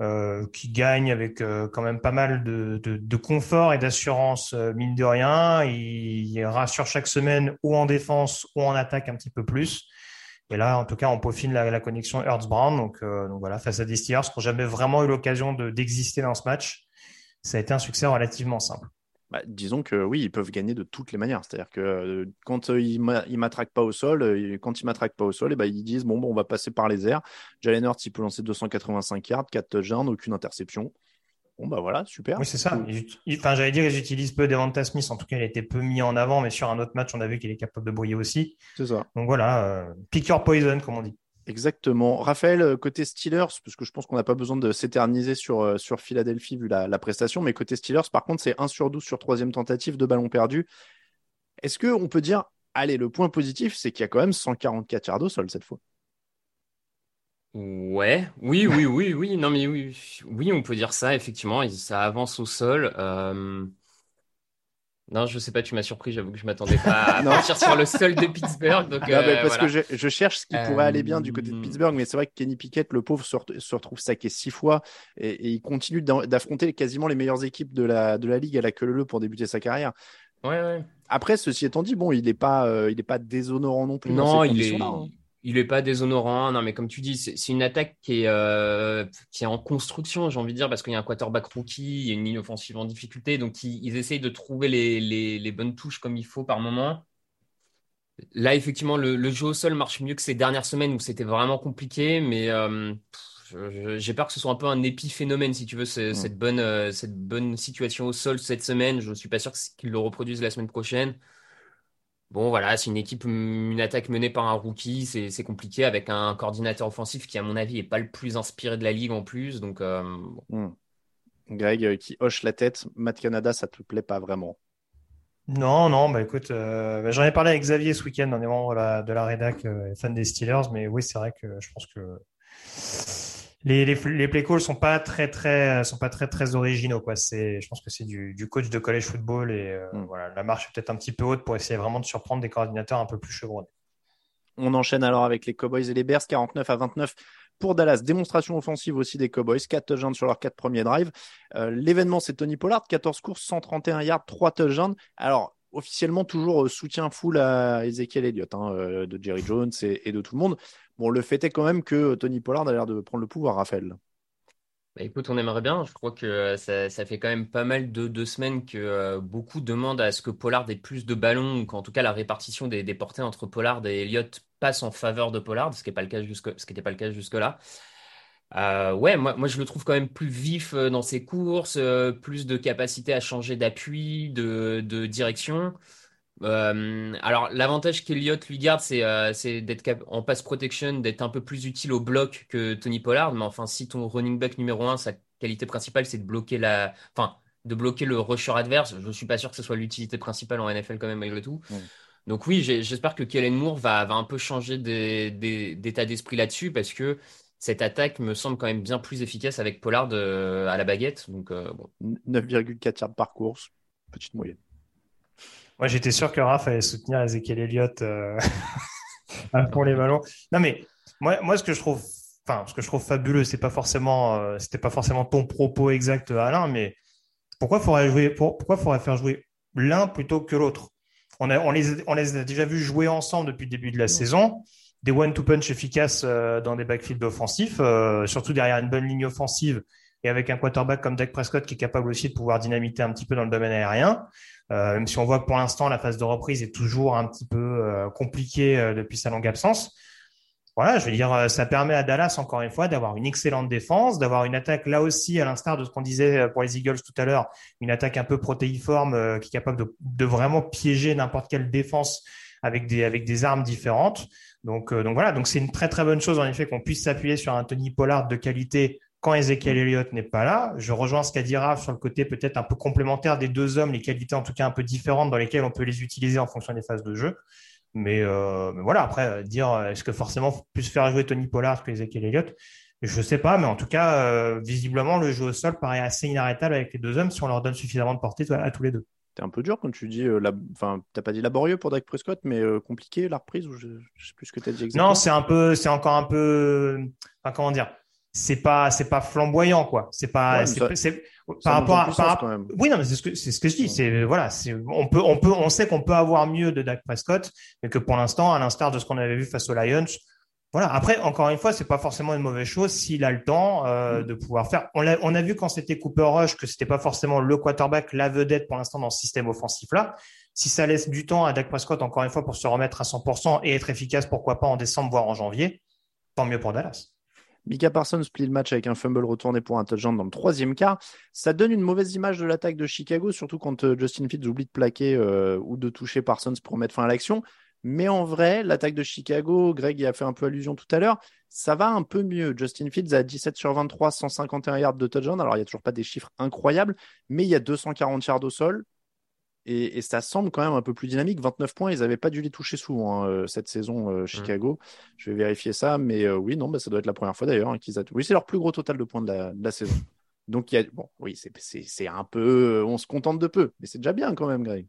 euh, qui gagnent avec euh, quand même pas mal de, de, de confort et d'assurance euh, mine de rien. Ils, ils rassurent chaque semaine ou en défense ou en attaque un petit peu plus. Et là, en tout cas, on peaufine la, connexion Hertz-Brown. Donc, euh, donc, voilà, face à des Steelers qui n'ont jamais vraiment eu l'occasion d'exister dans ce match, ça a été un succès relativement simple. Bah, disons que oui, ils peuvent gagner de toutes les manières. C'est-à-dire que euh, quand euh, ils ne m'attraquent pas au sol, quand ils m'attraquent pas au sol, et bah, ils disent bon, bon, on va passer par les airs. Jalen Hurts, il peut lancer 285 yards, 4 touchdowns, aucune interception. Bon, bah voilà, super. Oui, c'est ça. Enfin, j'allais dire, ils utilisent peu Devonta Smith. En tout cas, il a été peu mis en avant, mais sur un autre match, on a vu qu'il est capable de briller aussi. C'est ça. Donc voilà, euh, pick your poison, comme on dit. Exactement. Raphaël, euh, côté Steelers, parce que je pense qu'on n'a pas besoin de s'éterniser sur, euh, sur Philadelphie vu la, la, prestation, mais côté Steelers, par contre, c'est 1 sur 12 sur troisième tentative, de ballons perdus. Est-ce qu'on peut dire, allez, le point positif, c'est qu'il y a quand même 144 yards au sol cette fois? Ouais, oui, oui, oui, oui, non mais oui, oui, on peut dire ça, effectivement, ça avance au sol. Euh... Non, je sais pas, tu m'as surpris, j'avoue que je m'attendais pas à partir sur le sol de Pittsburgh. Donc, non, euh, parce voilà. que je, je, cherche ce qui pourrait aller bien du côté de Pittsburgh, mais c'est vrai que Kenny Pickett, le pauvre, se, se retrouve saqué six fois et, et il continue d'affronter quasiment les meilleures équipes de la, de la ligue à la queue leu pour débuter sa carrière. Ouais, ouais. Après, ceci étant dit, bon, il n'est pas, euh, il est pas déshonorant non plus. Non, dans ces il est. hein. Il est pas déshonorant, non mais comme tu dis, c'est une attaque qui est euh, qui est en construction, j'ai envie de dire, parce qu'il y a un quarterback rookie, il y a une ligne offensive en difficulté, donc ils, ils essayent de trouver les, les, les, bonnes touches comme il faut par moment. Là, effectivement, le, le, jeu au sol marche mieux que ces dernières semaines où c'était vraiment compliqué, mais euh, j'ai peur que ce soit un peu un épiphénomène, si tu veux, ce, cette bonne euh, cette bonne situation au sol cette semaine. Je suis pas sûr qu'ils le reproduisent la semaine prochaine. Bon, voilà, c'est une équipe, une attaque menée par un rookie, c'est compliqué avec un coordinateur offensif qui, à mon avis, est pas le plus inspiré de la ligue en plus. Donc, euh, bon. mmh. Greg euh, qui hoche la tête, Matt Canada, ça te plaît pas vraiment? Non, non, bah écoute, euh, bah, j'en ai parlé avec Xavier ce week-end, on est membre de la, de la rédac, euh, fan des Steelers, mais oui, c'est vrai que je pense que les, les, les play calls sont pas très très sont pas très très originaux quoi. C'est je pense que c'est du, du, coach de college football et euh, mm. voilà la marche est peut-être un petit peu haute pour essayer vraiment de surprendre des coordinateurs un peu plus chevronnés. On enchaîne alors avec les Cowboys et les Bears 49 à 29 pour Dallas. Démonstration offensive aussi des Cowboys, 4 touchdowns sur leurs 4 premiers drives. Euh, L'événement c'est Tony Pollard, 14 courses, 131 yards, 3 touchdowns. Alors officiellement toujours soutien full à Ezekiel Elliott hein, euh, de Jerry Jones et, et de tout le monde. Bon, le fait est quand même que Tony Pollard a l'air de prendre le pouvoir, Raphaël. Bah écoute, on aimerait bien. Je crois que ça, ça fait quand même pas mal de deux semaines que euh, beaucoup demandent à ce que Pollard ait plus de ballons, ou qu'en tout cas la répartition des, portées entre Pollard et Elliott passe en faveur de Pollard, ce qui n'était pas le cas jusque-là. Euh, ouais, moi, je le trouve quand même plus vif euh, dans ses courses, euh, plus de capacité à changer d'appui, de direction. Euh, alors, l'avantage qu'Eliott lui garde, c'est euh, d'être en pass protection, d'être un peu plus utile au bloc que Tony Pollard. Mais enfin, si ton running back numéro un, sa qualité principale, c'est de bloquer la, enfin, de bloquer le rusher adverse, je ne suis pas sûr que ce soit l'utilité principale en NFL quand même malgré tout. Mmh. Donc oui, j'espère que Kellen Moore va, va un peu changer d'état d'esprit là-dessus parce que cette attaque me semble quand même bien plus efficace avec Pollard euh, à la baguette. Donc euh, bon. 9,4 yards par course, petite moyenne. Moi, j'étais sûr que Raph allait soutenir Ezekiel Elliott euh, pour les ballons. Non, mais moi, moi, ce que je trouve, enfin, ce que je trouve fabuleux, c'est pas forcément, euh, c'était pas forcément ton propos exact, Alain, mais pourquoi faudrait jouer, pour, pourquoi faudrait faire jouer l'un plutôt que l'autre? On, a, on, les, on les a déjà vus jouer ensemble depuis le début de la saison. Des one-two punch efficaces euh, dans des backfields offensifs, euh, surtout derrière une bonne ligne offensive et avec un quarterback comme Dak Prescott qui est capable aussi de pouvoir dynamiter un petit peu dans le domaine aérien. Euh, même si on voit que pour l'instant la phase de reprise est toujours un petit peu euh, compliquée euh, depuis sa longue absence. Voilà, je veux dire, ça permet à Dallas encore une fois d'avoir une excellente défense, d'avoir une attaque là aussi, à l'instar de ce qu'on disait pour les Eagles tout à l'heure, une attaque un peu protéiforme qui est capable de, de vraiment piéger n'importe quelle défense avec des avec des armes différentes. Donc donc voilà, donc c'est une très très bonne chose en effet qu'on puisse s'appuyer sur un Tony Pollard de qualité quand Ezekiel Elliott n'est pas là. Je rejoins ce qu'a dit Raph sur le côté peut-être un peu complémentaire des deux hommes, les qualités en tout cas un peu différentes dans lesquelles on peut les utiliser en fonction des phases de jeu. Mais, euh, voilà, après, euh, dire euh, est-ce que forcément faut plus faire jouer Tony Pollard que Ezekiel Elliott? Je ne sais pas, mais en tout cas, visiblement, le jeu au sol paraît assez inarrêtable avec les deux hommes si on leur donne suffisamment de portée à, tous les deux. T'es un peu dur quand tu dis, enfin, t'as pas dit laborieux pour Dak Prescott, mais compliqué la reprise ou je, ne sais plus ce que tu as dit exactement. Non, c'est un peu, c'est encore un peu, enfin, comment dire, c'est pas c'est pas flamboyant quoi. C'est pas c'est par rapport à par, quand même. oui non mais c'est ce que c'est ce que je dis. C'est voilà c'est on peut on peut on sait qu'on peut avoir mieux de Dak Prescott mais que pour l'instant à l'instar de ce qu'on avait vu face aux Lions voilà. Après encore une fois c'est pas forcément une mauvaise chose s'il a le temps euh, mm. de pouvoir faire. On a on a vu quand c'était Cooper Rush que c'était pas forcément le quarterback la vedette pour l'instant dans ce système offensif là si ça laisse du temps à Dak Prescott encore une fois pour se remettre à 100% et être efficace pourquoi pas en décembre voire en janvier tant mieux pour Dallas Mika Parsons plie le match avec un fumble retourné pour un touchdown dans le troisième quart. Ça donne une mauvaise image de l'attaque de Chicago, surtout quand euh, Justin Fields oublie de plaquer euh, ou de toucher Parsons pour mettre fin à l'action. Mais en vrai, l'attaque de Chicago, Greg y a fait un peu allusion tout à l'heure, ça va un peu mieux. Justin Fields a 17 sur 23, 151 yards de touchdown. Alors, il n'y a toujours pas des chiffres incroyables, mais il y a 240 yards au sol, et, ça semble quand même un peu plus dynamique. 29 points, ils n'avaient pas dû les toucher souvent hein, euh, cette saison, euh, mm. Chicago. Je vais vérifier ça, mais euh, oui, non, bah, ça doit être la première fois d'ailleurs hein, qu'ils Oui, c'est leur plus gros total de points de la, saison. Donc, il y a... bon, oui, c'est un peu. On se contente de peu, mais c'est déjà bien quand même, Greg.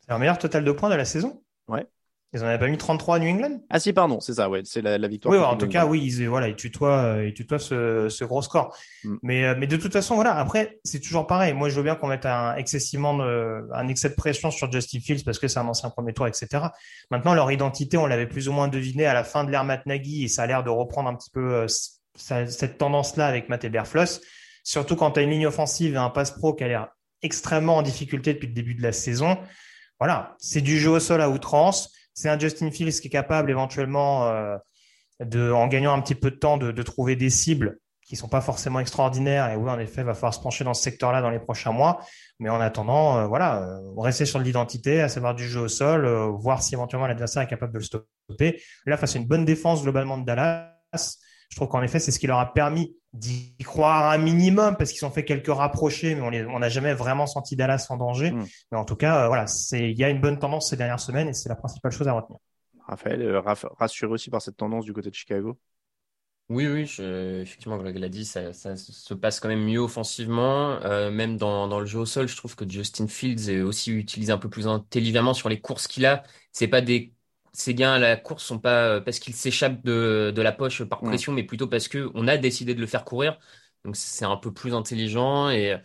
C'est leur meilleur total de points de la saison? Ouais. Ils n'en avaient pas mis 33 à New England? Ah si, pardon, c'est ça, ouais, c'est la, victoire. Oui, en tout cas, oui, ils, voilà, ils tutoient, euh, ils tutoient ce, ce gros score. Mm. Mais, euh, mais de toute façon, voilà, après, c'est toujours pareil. Moi, je veux bien qu'on mette un excessivement de, un excès de pression sur Justin Fields parce que c'est un ancien premier tour, etc. Maintenant, leur identité, on l'avait plus ou moins deviné à la fin de l'ère Matt Nagy et ça a l'air de reprendre un petit peu euh, cette tendance-là avec Matt Eberfloss. Surtout quand tu as une ligne offensive et un pass pro qui a l'air extrêmement en difficulté depuis le début de la saison. Voilà, c'est du jeu au sol à outrance c'est un Justin Fields qui est capable éventuellement euh, de, en gagnant un petit peu de temps, de, trouver des cibles qui sont pas forcément extraordinaires. Et oui, en effet, il va falloir se pencher dans ce secteur-là dans les prochains mois. Mais en attendant, euh, voilà, euh, rester sur l'identité, à savoir du jeu au sol, voir si éventuellement l'adversaire est capable de le stopper. Là, face à une bonne défense globalement de Dallas, je trouve qu'en effet, c'est ce qui leur a permis d'y croire un minimum parce qu'ils ont fait quelques rapprochés, mais on n'a jamais vraiment senti Dallas en danger. Hmm. Mais en tout cas, euh, voilà, il y a une bonne tendance ces dernières semaines et c'est la principale chose à retenir. Raphaël, euh, rassuré aussi par cette tendance du côté de Chicago? Oui, oui, effectivement, Greg l'a dit, ça, se passe quand même mieux offensivement. Euh, même dans, dans, le jeu au sol, je trouve que Justin Fields est aussi utilisé un peu plus intelligemment sur les courses qu'il a. C'est pas des ces gains à la course sont pas euh, parce qu'il s'échappe de, de, la poche par pression, mais plutôt parce que on a décidé de le faire courir. Donc c'est un peu plus intelligent et,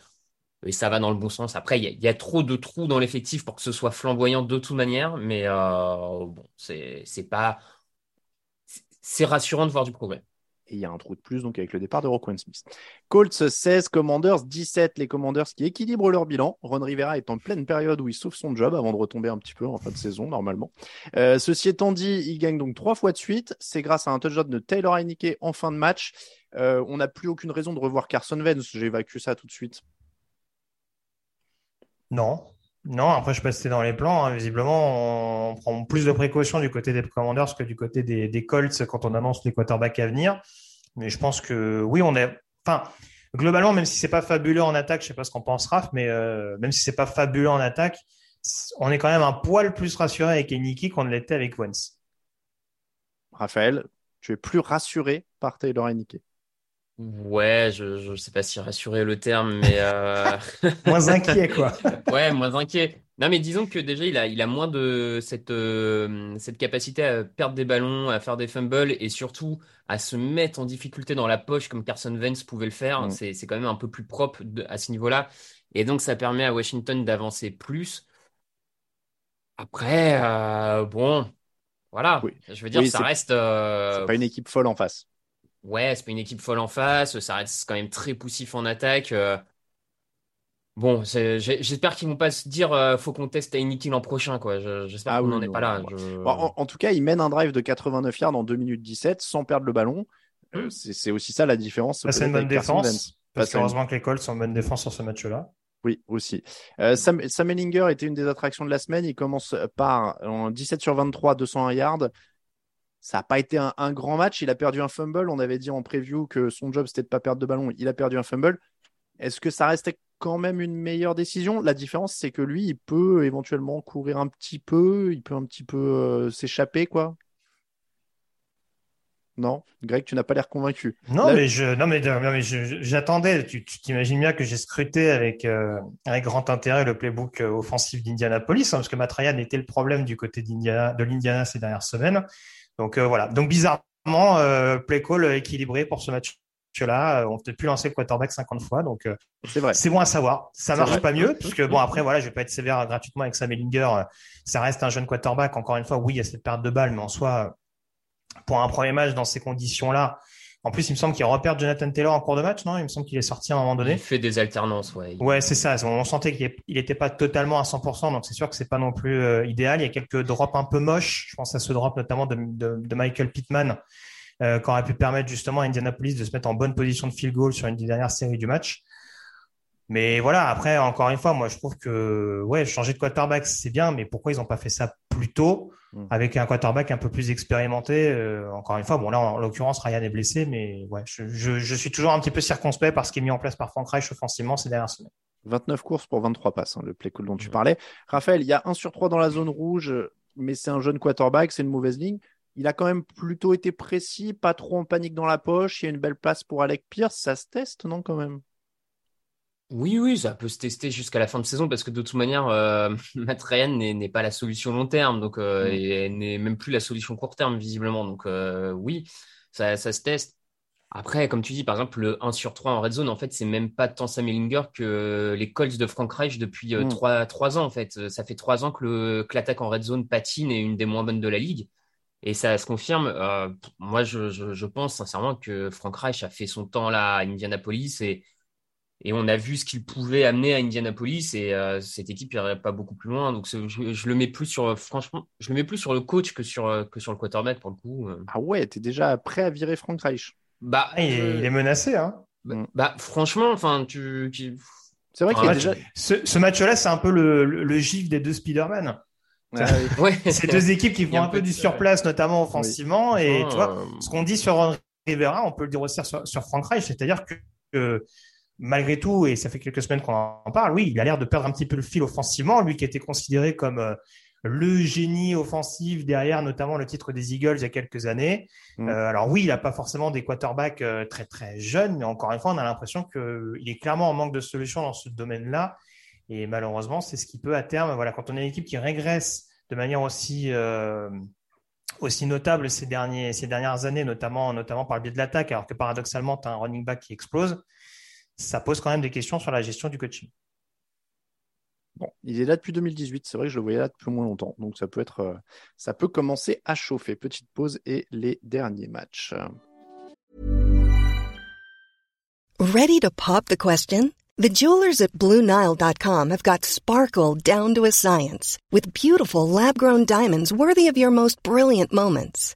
et, ça va dans le bon sens. Après, il y, a, trop de trous dans l'effectif pour que ce soit flamboyant de toute manière, mais euh, bon, c'est pas c'est rassurant de voir du progrès. Et il y a un trou de plus donc avec le départ de Roquan Smith. Colts 16, Commanders 17. Les Commanders qui équilibrent leur bilan. Ron Rivera est en pleine période où il sauve son job avant de retomber un petit peu en fin de saison normalement. Euh, ceci étant dit, il gagne donc trois fois de suite. C'est grâce à un touchdown de Taylor Heineke en fin de match. Euh, on n'a plus aucune raison de revoir Carson Wentz. J'évacue ça tout de suite. Non, non, après, je passe dans les plans. Hein. Visiblement, on prend plus de précautions du côté des Commanders que du côté des, Colts quand on annonce les quarterbacks à venir. Mais je pense que oui, on est. Enfin, globalement, même si c'est pas fabuleux en attaque, je sais pas ce qu'on pense Raph, mais euh, même si c'est pas fabuleux en attaque, on est quand même un poil plus rassuré avec Eniki qu'on l'était avec Wentz. Raphaël, tu es plus rassuré par Taylor Eniki Ouais, je ne sais pas si rassurer le terme, mais euh... moins inquiet quoi. ouais, moins inquiet. Non, mais disons que déjà il a il a moins de cette euh, cette capacité à perdre des ballons, à faire des fumbles et surtout à se mettre en difficulté dans la poche comme Carson Wentz pouvait le faire. Mm. C'est c'est quand même un peu plus propre à ce niveau-là et donc ça permet à Washington d'avancer plus. Après, euh, bon, voilà. Je veux dire, ça reste. C'est pas une équipe folle en face. Ouais, c'est pas une équipe folle en face, ça reste quand même très poussif en attaque. euh. Bon, j'espère qu'ils vont pas se dire euh, faut qu'on teste Heineken l'an prochain, quoi. Je- J'espère Ah qu'on oui, n'en est non, pas là. non, Je- Bon, en, en tout cas, il mène un drive de 89 yards en 2 minutes 17 sans perdre le ballon. Euh, Mm. c'est aussi ça la différence. Ça, c'est une bonne défense. Parce qu'heureusement que les Colts sont en bonne défense sur ce match-là. Oui, aussi. Euh, Sam, Sam Ellinger était une des attractions de la semaine. Il commence par en 17 sur 23, 201 yards. Ça n'a pas été un, un grand match. Il a perdu un fumble. On avait dit en preview que son job, c'était de pas perdre de ballon. Il a perdu un fumble. Est-ce que ça restait quand même une meilleure décision? La différence, c'est que lui, il peut éventuellement courir un petit peu. Il peut un petit peu euh, s'échapper, quoi. Non? Greg, tu n'as pas l'air convaincu. Non, Là- mais je, non, mais, non, mais j'attendais. Tu, t'imagines bien que j'ai scruté avec, euh, avec grand intérêt le playbook euh, offensif d'Indianapolis, hein, parce que Matt Ryan était le problème du côté de l'Indiana ces dernières semaines. Donc euh, voilà. Donc bizarrement, euh, play call équilibré pour ce match-là. Euh, On ne peut plus lancer le quarterback 50 fois, donc C'est vrai. c'est bon à savoir. Ça marche vrai. pas mieux, puisque bon après voilà, je vais pas être sévère gratuitement avec Sam Ellinger. Ça reste un jeune quarterback. Encore une fois, oui, il y a cette perte de balle, mais en soi, pour un premier match dans ces conditions-là. En plus, il me semble qu'il repère Jonathan Taylor en cours de match, non? Il me semble qu'il est sorti à un moment donné. Il fait des alternances, ouais. Ouais, c'est ça. On sentait qu'il n'était pas totalement à 100%, donc c'est sûr que c'est pas non plus euh, idéal. Il y a quelques drops un peu moches. Je pense à ce drop notamment de, de, de Michael Pittman, euh, qui aurait pu permettre justement à Indianapolis de se mettre en bonne position de field goal sur une des dernières séries du match. Mais voilà, après, encore une fois, moi, je trouve que ouais, changer de quarterback, c'est bien, mais pourquoi ils n'ont pas fait ça plus tôt? Mm. avec un quarterback un peu plus expérimenté euh, Encore une fois, bon là, en, l'occurrence, Ryan est blessé, mais ouais, je, je, je suis toujours un petit peu circonspect par ce qui est mis en place par Frank Reich offensivement ces dernières semaines. 29 courses pour 23 passes, hein, le play call dont tu parlais. Raphaël, il y a 1 sur 3 dans la zone rouge, mais c'est un jeune quarterback, c'est une mauvaise ligne. Il a quand même plutôt été précis, pas trop en panique dans la poche. Il y a une belle place pour Alec Pierce. Ça se teste, non, quand même? Oui, oui, ça peut se tester jusqu'à la fin de saison parce que de toute manière, euh, Matt Ryan n'est pas la solution long terme, donc euh, Mm. et n'est même plus la solution court terme visiblement. Donc euh, oui, ça, ça se teste. Après, comme tu dis, par exemple, le 1 sur 3 en red zone, en fait, c'est même pas tant Sam Ellinger que les Colts de Frank Reich depuis euh, Mm. trois, trois ans, en fait. Ça fait trois ans que l'attaque en red zone patine est une des moins bonnes de la ligue. Et ça se confirme. Euh, moi, je, je, je pense sincèrement que Frank Reich a fait son temps là à Indianapolis et, et on a vu ce qu'il pouvait amener à Indianapolis et euh, cette équipe n'irait pas beaucoup plus loin. Donc je, je le mets plus sur, franchement, je le mets plus sur le coach que sur, euh, que sur le quarterback pour le coup. euh. Ah ouais, t'es déjà prêt à virer Frank Reich. Bah, Ah, il, est, je- il est menacé, hein. bah, bah, franchement, enfin, tu, tu- C'est vrai qu'il déjà. Ce, ce match-là, c'est un peu le, le, le gif des deux Spider-Man. Ah oui. Ces deux équipes qui font a un un peu peu du surplace, notamment offensivement. Et tu vois, Euh, ce qu'on dit sur Ron Rivera, on peut le dire aussi sur, sur Frank Reich, c'est-à-dire que, que malgré tout, et ça fait quelques semaines qu'on en parle, oui, il a l'air de perdre un petit peu le fil offensivement, lui qui était considéré comme euh, le génie offensif derrière notamment le titre des Eagles il y a quelques années. Mm. Euh, alors oui, il n'a pas forcément des quarterbacks euh, très très jeunes, mais encore une fois, on a l'impression qu'il est clairement en manque de solutions dans ce domaine-là. Et malheureusement, c'est ce qui peut à terme, voilà, quand on a une équipe qui régresse de manière aussi aussi notable ces, derniers, ces dernières années, notamment, notamment par le biais de l'attaque, alors que paradoxalement, tu as un running back qui explose, ça pose quand même des questions sur la gestion du coaching. Bon, il est là depuis 2018. C'est vrai que je le voyais là depuis moins longtemps. Donc ça peut être, euh, ça peut commencer à chauffer. Petite pause et les derniers matchs. Ready to pop the question? The jewelers at BlueNile.com have got sparkle down to a science with beautiful lab grown diamonds worthy of your most brilliant moments.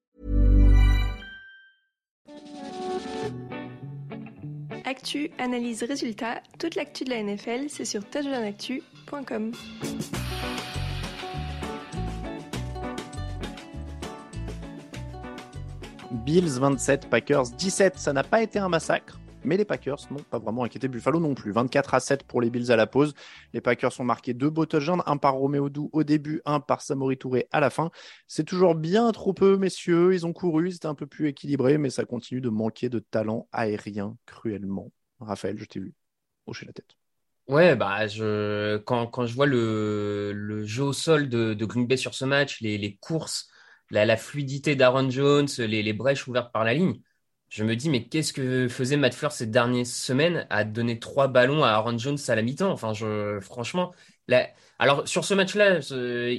Actu, analyse, résultats. Toute l'actu de la NFL, c'est sur touchdownactu.com. Bills 27, Packers 17. Ça n'a pas été un massacre. Mais les Packers n'ont pas vraiment inquiété Buffalo non plus. 24 à 7 pour les Bills à la pause. Les Packers ont marqué deux beaux touchdowns, un par Roméo Doux au début, un par Samori Touré à la fin. C'est toujours bien trop peu, messieurs. Ils ont couru, c'était un peu plus équilibré, mais ça continue de manquer de talent aérien cruellement. Raphaël, je t'ai vu hocher la tête. Ouais, bah quand, je vois le, jeu au sol de, Green Bay sur ce match, les, courses, la, fluidité d'Aaron Jones, les brèches ouvertes par la ligne, je me dis, mais qu'est-ce que faisait Matt Fleur ces dernières semaines à donner trois ballons à Aaron Jones à la mi-temps? Enfin, je, franchement, là, alors sur ce match-là,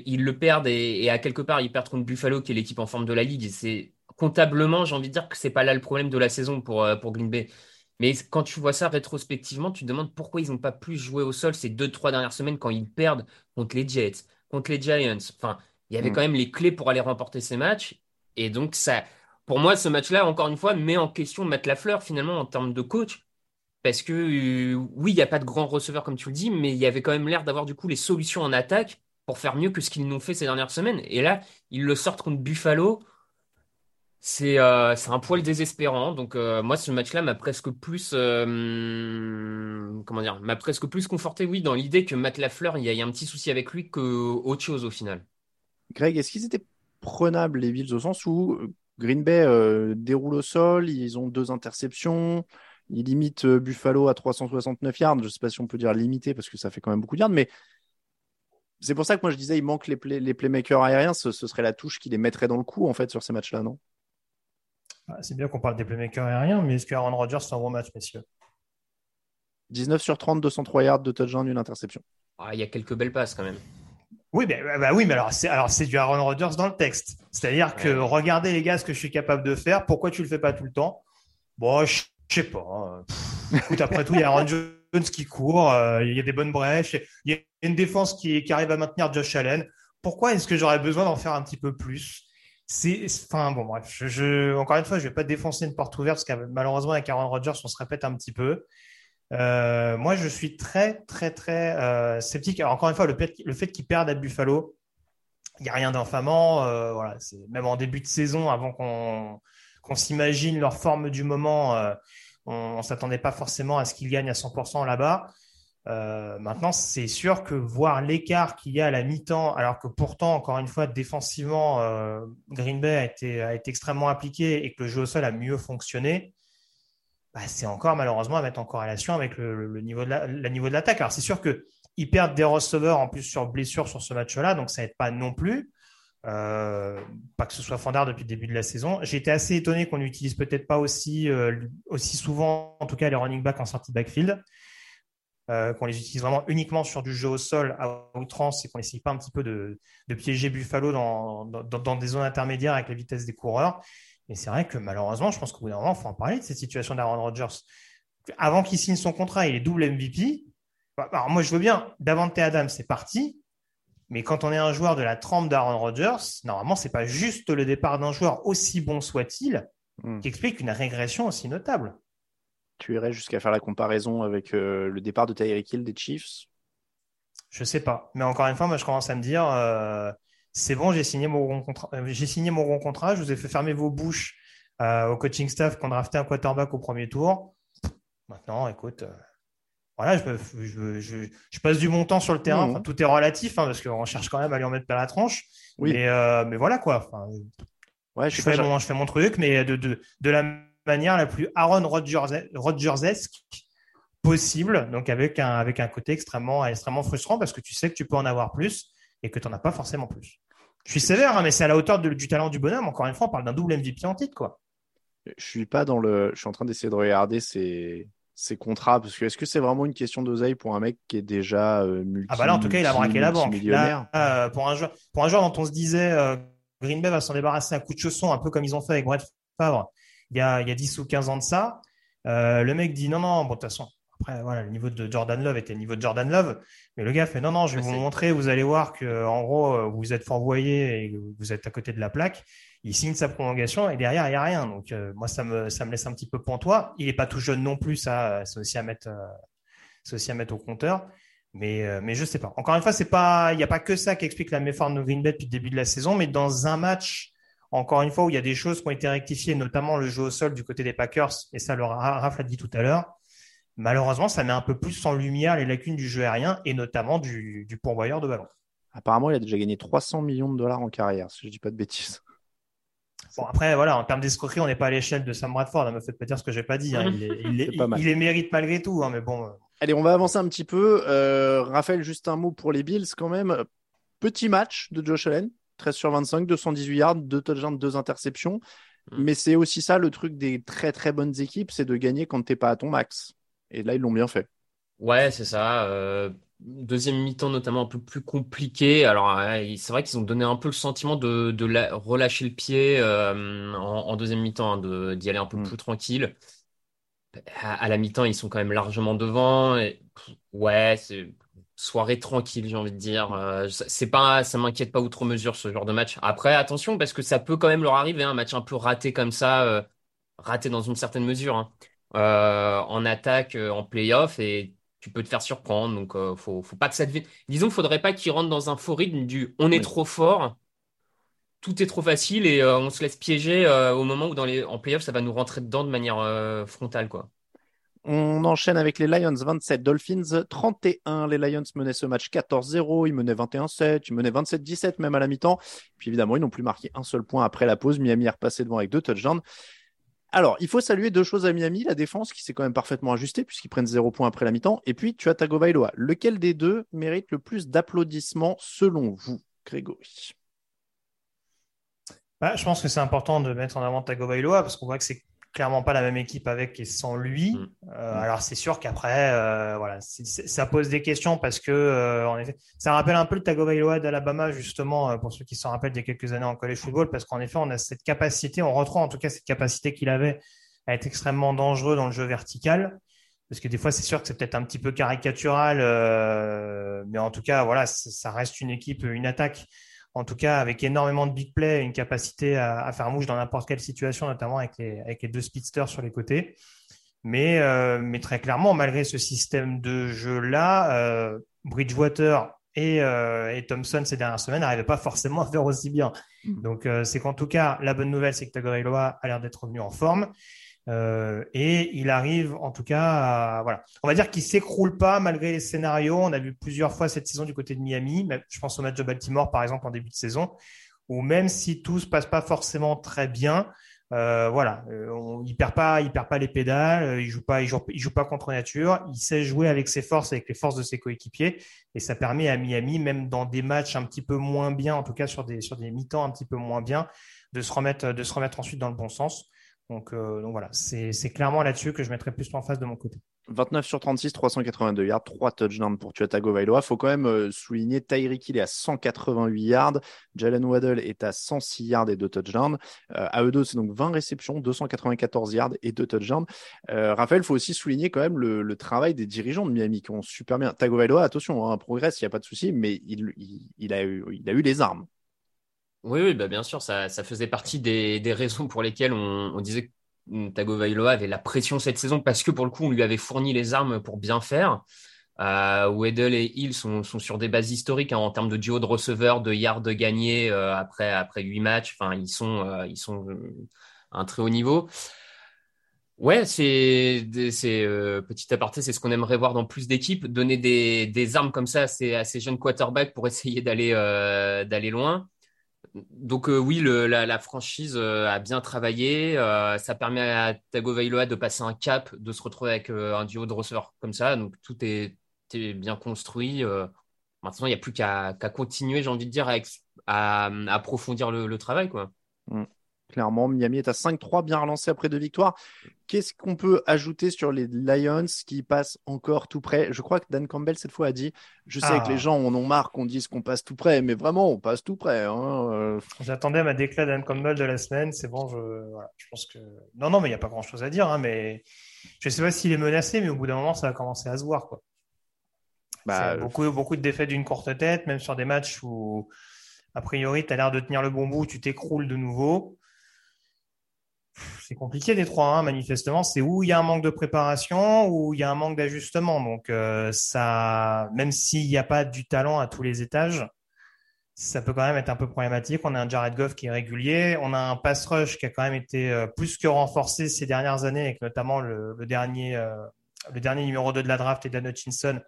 ils le perdent et, et, à quelque part, ils perdent contre Buffalo, qui est l'équipe en forme de la ligue. Et c'est comptablement, j'ai envie de dire que c'est pas là le problème de la saison pour, euh, pour Green Bay. Mais quand tu vois ça rétrospectivement, tu te demandes pourquoi ils n'ont pas plus joué au sol ces deux, trois dernières semaines quand ils perdent contre les Jets, contre les Giants. Enfin, il y avait mm. quand même les clés pour aller remporter ces matchs. Et donc, ça, pour moi, ce match-là, encore une fois, met en question Matt Lafleur finalement en termes de coach. Parce que euh, oui, il n'y a pas de grand receveur comme tu le dis, mais il y avait quand même l'air d'avoir du coup les solutions en attaque pour faire mieux que ce qu'ils n'ont fait ces dernières semaines. Et là, ils le sortent contre Buffalo. C'est euh, un poil désespérant. Donc euh, moi, ce match-là m'a presque plus euh, comment dire, m'a presque plus conforté, oui, dans l'idée que Matt Lafleur, il y, a, y a un petit souci avec lui qu'autre chose au final. Greg, est-ce qu'ils étaient prenables les Bills au sens où Green Bay euh, déroule au sol, ils ont deux interceptions, ils limitent euh, Buffalo à 369 yards. Je ne sais pas si on peut dire limité parce que ça fait quand même beaucoup de yards, mais c'est pour ça que moi je disais il manque les, les playmakers aériens. Ce, serait la touche qui les mettrait dans le coup en fait sur ces matchs-là, non? Ah, C'est bien qu'on parle des playmakers aériens, mais est-ce qu'Aaron Rodgers fait un bon match, messieurs? 19 sur 30, 203 yards, de touchdown, une interception. Ah, il y a quelques belles passes quand même. Oui, bah, oui, mais alors c'est alors c'est du Aaron Rodgers dans le texte. C'est-à-dire que regardez les gars ce que je suis capable de faire. Pourquoi tu le fais pas tout le temps? Bon, je sais pas. Hein. écoute, après tout, il y a Aaron Jones qui court, euh, il y a des bonnes brèches, il y a une défense qui, qui arrive à maintenir Josh Allen. Pourquoi est-ce que j'aurais besoin d'en faire un petit peu plus? C'est, enfin bon, bref. Je, encore une fois, je vais pas défoncer une porte ouverte parce que malheureusement avec Aaron Rodgers, on se répète un petit peu. Euh, moi, je suis très, très, très euh, sceptique. Encore une fois, le fait, le fait qu'ils perdent à Buffalo, il n'y a rien d'infamant. Euh, voilà, même en début de saison, avant qu'on s'imagine leur forme du moment, on ne s'attendait pas forcément à ce qu'ils gagnent à 100% là-bas. maintenant, c'est sûr que voir l'écart qu'il y a à la mi-temps, alors que pourtant, encore une fois, défensivement, Green Bay a été, a été extrêmement appliqué et que le jeu au sol a mieux fonctionné, bah, c'est encore malheureusement à mettre en corrélation avec le, niveau de niveau de l'attaque. Alors c'est sûr qu'ils perdent des receveurs en plus sur blessure sur ce match-là, donc ça n'aide pas non plus. Euh, pas que ce soit Fandard depuis le début de la saison. J'ai été assez étonné qu'on n'utilise peut-être pas aussi, euh, aussi souvent, en tout cas les running backs en sortie backfield, euh, qu'on les utilise vraiment uniquement sur du jeu au sol à outrance et qu'on n'essaye pas un petit peu de, de piéger Buffalo dans, dans, des zones intermédiaires avec la vitesse des coureurs. Et c'est vrai que malheureusement, je pense qu'au bout d'un moment, il faut en parler de cette situation d'Aaron Rodgers. Avant qu'il signe son contrat, il est double MVP. Bah, alors moi, je veux bien, Davante Adams, c'est parti. Mais quand on est un joueur de la trempe d'Aaron Rodgers, normalement, c'est pas juste le départ d'un joueur, aussi bon soit-il, hmm. qui explique une régression aussi notable. Tu irais jusqu'à faire la comparaison avec euh, le départ de Tyreek Hill des Chiefs? Je sais pas. Mais encore une fois, moi, je commence à me dire, euh, c'est bon, j'ai signé mon bon contrat. Euh, j'ai signé mon bon contrat. Je vous ai fait fermer vos bouches euh, au coaching staff qu'on drafté un quarterback au premier tour. Maintenant, écoute, euh, voilà, je, je, je, passe du bon temps sur le terrain. Mmh. tout est relatif hein, parce qu'on cherche quand même à lui en mettre par la tranche. Oui. Mais, mais voilà quoi. Enfin, ouais, je, fais mon, je fais mon truc, mais de, de, de la manière la plus Aaron Rodgersesque possible. Donc avec un, avec un côté extrêmement, extrêmement frustrant parce que tu sais que tu peux en avoir plus et que tu n'en as pas forcément plus. Je suis sévère, hein, mais c'est à la hauteur du talent du bonhomme. Encore une fois, on parle d'un double MVP en titre, quoi. Je suis pas dans le. Je suis en train d'essayer de regarder ces, ces contrats parce que est-ce que c'est vraiment une question d'oseille pour un mec qui est déjà euh, multi, Ah bah là, en tout cas, il a braqué la banque. Euh, pour un joueur, pour un joueur dont on se disait euh, Green Bay va s'en débarrasser à coup de chausson, un peu comme ils ont fait avec Brett Favre il y a, il y a 10 ou 15 ans de ça. Euh, le mec dit non, non, bon, de toute façon, après, voilà, le niveau de Jordan Love était le niveau de Jordan Love. Mais le gars fait non, non, je vais vous montrer. Vous allez voir que, en gros, euh, vous êtes fourvoyé et vous êtes à côté de la plaque. Il signe sa prolongation et derrière, il n'y a rien. Donc, euh, moi, ça me, ça me laisse un petit peu pantois. Il n'est pas tout jeune non plus, ça, c'est aussi à mettre, euh, c'est aussi à mettre au compteur. Mais, mais je sais pas. Encore une fois, c'est pas, il n'y a pas que ça qui explique la méforme de Green Bay depuis le début de la saison. Mais dans un match encore une fois, où il y a des choses qui ont été rectifiées, notamment le jeu au sol du côté des Packers, et ça, le Raph l'a dit tout à l'heure. Malheureusement, ça met un peu plus en lumière les lacunes du jeu aérien et notamment du, du pourvoyeur de ballon. Apparemment, il a déjà gagné 300 millions de dollars en carrière, si je dis pas de bêtises. Bon, après, voilà, en termes d'escroquerie, on n'est pas à l'échelle de Sam Bradford. Ne me faites pas dire ce que j'ai pas dit. Hein. Il, les, mérite malgré tout, hein, mais bon. Euh. Allez, on va avancer un petit peu. Euh, Raphaël, juste un mot pour les Bills quand même. Petit match de Josh Allen, 13 sur 25, 218 yards, 2 touchdowns, 2 interceptions. Mm. Mais c'est aussi ça le truc des très très bonnes équipes, c'est de gagner quand t'es pas à ton max. Et là, ils l'ont bien fait. Ouais, c'est ça. Euh, deuxième mi-temps notamment un peu plus compliqué. Alors c'est vrai qu'ils ont donné un peu le sentiment de, de relâcher le pied euh, en, deuxième mi-temps, hein, d'y aller un peu mm. plus tranquille. À, la mi-temps, ils sont quand même largement devant. Et, ouais, c'est soirée tranquille, j'ai envie de dire. Euh, c'est pas, ça m'inquiète pas outre mesure ce genre de match. Après, attention parce que ça peut quand même leur arriver, un match un peu raté comme ça, euh, raté dans une certaine mesure, hein. En attaque, en playoff et tu peux te faire surprendre. Donc, euh, faut, faut pas que ça devienne. Disons, il faudrait pas qu'ils rentrent dans un faux rythme du on est trop fort, tout est trop facile et euh, on se laisse piéger euh, au moment où dans les, en playoff, ça va nous rentrer dedans de manière frontale. quoi. On enchaîne avec les Lions 27, Dolphins 31. Les Lions menaient ce match 14-0, ils menaient 21-7, ils menaient 27-17 même à la mi-temps. Puis évidemment, ils n'ont plus marqué un seul point après la pause. Miami est repassé devant avec deux touchdowns. Alors, il faut saluer deux choses à Miami, la défense qui s'est quand même parfaitement ajustée puisqu'ils prennent zéro point après la mi-temps. Et puis, tu as Tagovailoa. Lequel des deux mérite le plus d'applaudissements selon vous, Grégory? Bah, Je pense que c'est important de mettre en avant Tagovailoa parce qu'on voit que c'est clairement pas la même équipe avec et sans lui. Mm. Euh, alors c'est sûr qu'après, euh, voilà, ça pose des questions parce que euh, en effet, ça rappelle un peu le Tagovailoa d'Alabama justement pour ceux qui s'en rappellent il y a quelques années en college football parce qu'en effet, on a cette capacité, on retrouve en tout cas cette capacité qu'il avait à être extrêmement dangereux dans le jeu vertical. Parce que des fois, c'est sûr que c'est peut-être un petit peu caricatural, mais en tout cas, voilà, ça reste une équipe, une attaque en tout cas avec énormément de big play, une capacité à, faire mouche dans n'importe quelle situation, notamment avec les, avec les deux speedsters sur les côtés. Mais, euh, mais très clairement, malgré ce système de jeu-là, euh, Bridgewater et, euh, et, Thompson ces dernières semaines n'arrivaient pas forcément à faire aussi bien. Mm. Donc c'est qu'en tout cas, la bonne nouvelle, c'est que Tagovailoa a l'air d'être revenu en forme. Euh, et il arrive, en tout cas, voilà. On va dire qu'il s'écroule pas malgré les scénarios. On a vu plusieurs fois cette saison du côté de Miami. Je pense au match de Baltimore, par exemple, en début de saison, où même si tout se passe pas forcément très bien, euh, voilà, euh, il perd pas, il perd pas les pédales, euh, il joue pas, il joue, il joue pas contre nature. Il sait jouer avec ses forces, avec les forces de ses coéquipiers, et ça permet à Miami, même dans des matchs un petit peu moins bien, en tout cas sur des sur des mi-temps un petit peu moins bien, de se remettre de se remettre ensuite dans le bon sens. Euh, donc, voilà, c'est clairement là-dessus que je mettrais plus en face de mon côté. 29 sur 36, 382 yards, 3 touchdowns pour Tua Tagovailoa. Il faut quand même euh, souligner Tyreek Hill est à 188 yards, Jalen Waddle est à 106 yards et 2 touchdowns. Euh, à eux c'est donc 20 réceptions, 294 yards et 2 touchdowns. Raphaël, il faut aussi souligner quand même le, travail des dirigeants de Miami qui ont super bien. Tagovailoa, attention, un hein, progresse, il n'y a pas de souci, mais il, il, il a eu les armes. Oui, oui bah bien sûr, ça, faisait partie des, raisons pour lesquelles on, disait que Tagovailoa avait la pression cette saison parce que pour le coup, on lui avait fourni les armes pour bien faire. Euh, Weddle et Hill sont, sur des bases historiques hein, en termes de duo de receveurs, de yards gagnés euh, après après huit matchs. Enfin, ils sont euh, ils sont euh, à un très haut niveau. Ouais, c'est euh, petit aparté, c'est ce qu'on aimerait voir dans plus d'équipes, donner des, des armes comme ça à ces, à ces jeunes quarterbacks pour essayer d'aller d'aller loin donc euh, oui, la, franchise euh, a bien travaillé. Euh, ça permet à Tagovailoa de passer un cap, de se retrouver avec un duo de receveurs comme ça. Donc tout est, bien construit. maintenant, il n'y a plus qu'à continuer, j'ai envie de dire, à, approfondir le, travail. Mm. Clairement, Miami est à 5-3, bien relancé après deux victoires. Qu'est-ce qu'on peut ajouter sur les Lions qui passent encore tout près? Je crois que Dan Campbell, cette fois, a dit Je sais que les ah. gens en ont marre qu'on dise qu'on passe tout près, mais vraiment, on passe tout près. Hein, euh. J'attendais ma déclat Dan Campbell de la semaine. C'est bon, je, je pense que. Non, non, mais il n'y a pas grand-chose à dire. Hein, mais je ne sais pas s'il est menacé, mais au bout d'un moment, ça va commencer à se voir. Quoi. Bah, beaucoup, beaucoup de défaites d'une courte tête, même sur des matchs où, a priori, tu as l'air de tenir le bon bout, tu t'écroules de nouveau c'est compliqué des trois, hein, manifestement. C'est où il y a un manque de préparation, ou il y a un manque d'ajustement. Donc euh, ça, même s'il n'y a pas du talent à tous les étages, ça peut quand même être un peu problématique. On a un Jared Goff qui est régulier. On a un pass rush qui a quand même été euh, plus que renforcé ces dernières années, avec notamment le, dernier, euh, dernier numéro 2 de la draft, Dan Hutchinson.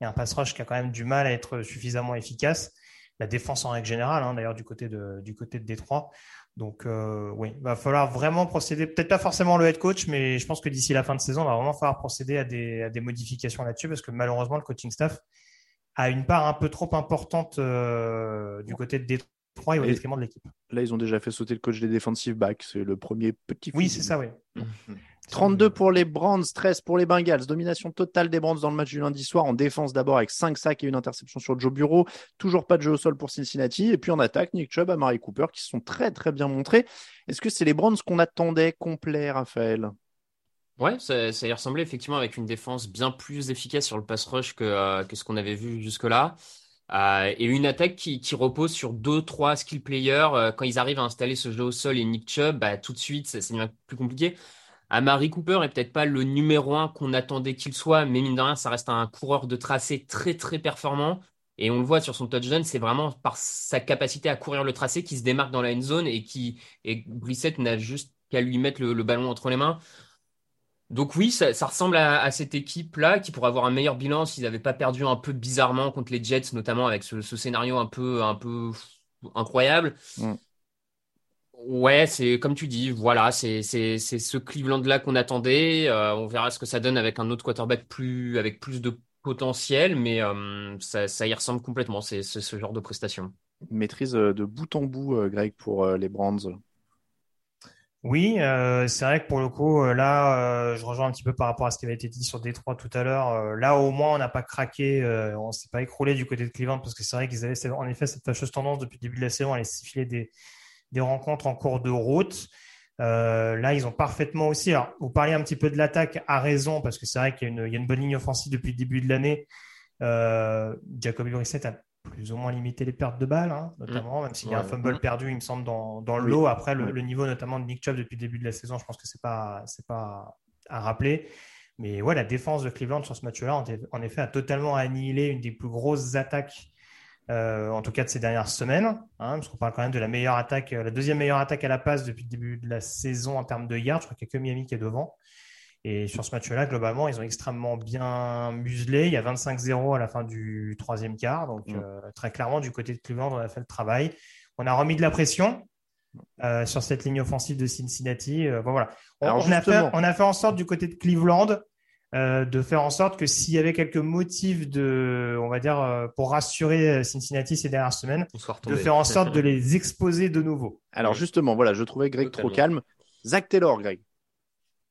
Il y a un pass rush qui a quand même du mal à être suffisamment efficace. La défense en règle générale, hein, d'ailleurs, du côté du côté de Détroit. Donc, euh, oui, il va falloir vraiment procéder, peut-être pas forcément le head coach, mais je pense que d'ici la fin de saison, il va vraiment falloir procéder à des, à des modifications là-dessus parce que malheureusement, le coaching staff a une part un peu trop importante euh, du côté de Détroit et au détriment de l'équipe. Là, ils ont déjà fait sauter le coach des defensive backs. C'est le premier petit. Oui, c'est ça, oui. 32 pour les Browns, 13 pour les Bengals. Domination totale des Browns dans le match du lundi soir. En défense d'abord avec 5 sacs et une interception sur Joe Bureau. Toujours pas de jeu au sol pour Cincinnati. Et puis en attaque, Nick Chubb, Amari Cooper qui sont très très bien montrés. Est-ce que c'est les Browns qu'on attendait complet, Raphaël? Ouais, ça, y ressemblait effectivement avec une défense bien plus efficace sur le pass rush que, euh, ce qu'on avait vu jusque-là. Euh, et une attaque qui, repose sur deux, trois skill players. Euh, quand ils arrivent à installer ce jeu au sol et Nick Chubb, bah, tout de suite, ça, devient plus compliqué. Amari Cooper est peut-être pas le numéro un qu'on attendait qu'il soit, mais mine de rien, ça reste un coureur de tracé très très performant. Et on le voit sur son touchdown, c'est vraiment par sa capacité à courir le tracé qui se démarque dans la end zone et qui et Brissett n'a juste qu'à lui mettre le, ballon entre les mains. Donc oui, ça, ressemble à, cette équipe-là qui pourrait avoir un meilleur bilan s'ils n'avaient pas perdu un peu bizarrement contre les Jets, notamment avec ce, scénario un peu, un peu incroyable. Mm. Ouais, c'est comme tu dis, voilà, c'est ce Cleveland-là qu'on attendait. Euh, on verra ce que ça donne avec un autre quarterback plus, avec plus de potentiel, mais euh, ça, ça, y ressemble complètement. C'est ce genre de prestation. Maîtrise euh, de bout en bout, Greg, pour les Browns. Oui, euh, c'est vrai que pour le coup, là, euh, je rejoins un petit peu par rapport à ce qui avait été dit sur Détroit tout à l'heure. là, au moins, on n'a pas craqué, on s'est pas écroulé du côté de Cleveland parce que c'est vrai qu'ils avaient en effet cette fâcheuse tendance depuis le début de la saison à aller siffler des, des rencontres en cours de route. là, ils ont parfaitement aussi. Alors, vous parliez un petit peu de l'attaque à raison parce que c'est vrai qu'il y, y, a une bonne ligne offensive depuis le début de l'année. Jacoby Brissett a plus ou moins limiter les pertes de balles, hein, mmh. notamment, même s'il y a un fumble perdu, il me semble, dans, dans le lot. Après, le, niveau notamment de Nick Chubb depuis le début de la saison, je pense que ce n'est pas, pas à rappeler. Mais ouais, la défense de Cleveland sur ce match-là, en effet, a totalement annihilé une des plus grosses attaques, euh, en tout cas de ces dernières semaines. Hein, parce qu'on parle quand même de la meilleure attaque, euh, la deuxième meilleure attaque à la passe depuis le début de la saison en termes de yards. Je crois qu'il n'y a que Miami qui est devant. Et sur ce match-là, globalement, ils ont extrêmement bien muselé. Il y a 25-0 à la fin du troisième quart. Donc, mm. euh, très clairement, du côté de Cleveland, on a fait le travail. On a remis de la pression sur cette ligne offensive de Cincinnati. Bon, voilà. On, a fait, on, a fait, en sorte du côté de Cleveland de faire en sorte que s'il y avait quelques motifs de, on va dire, pour rassurer Cincinnati ces dernières semaines, de faire en sorte de les exposer de nouveau. Alors justement, voilà, je trouvais Greg trop calme. Zach Taylor, Greg.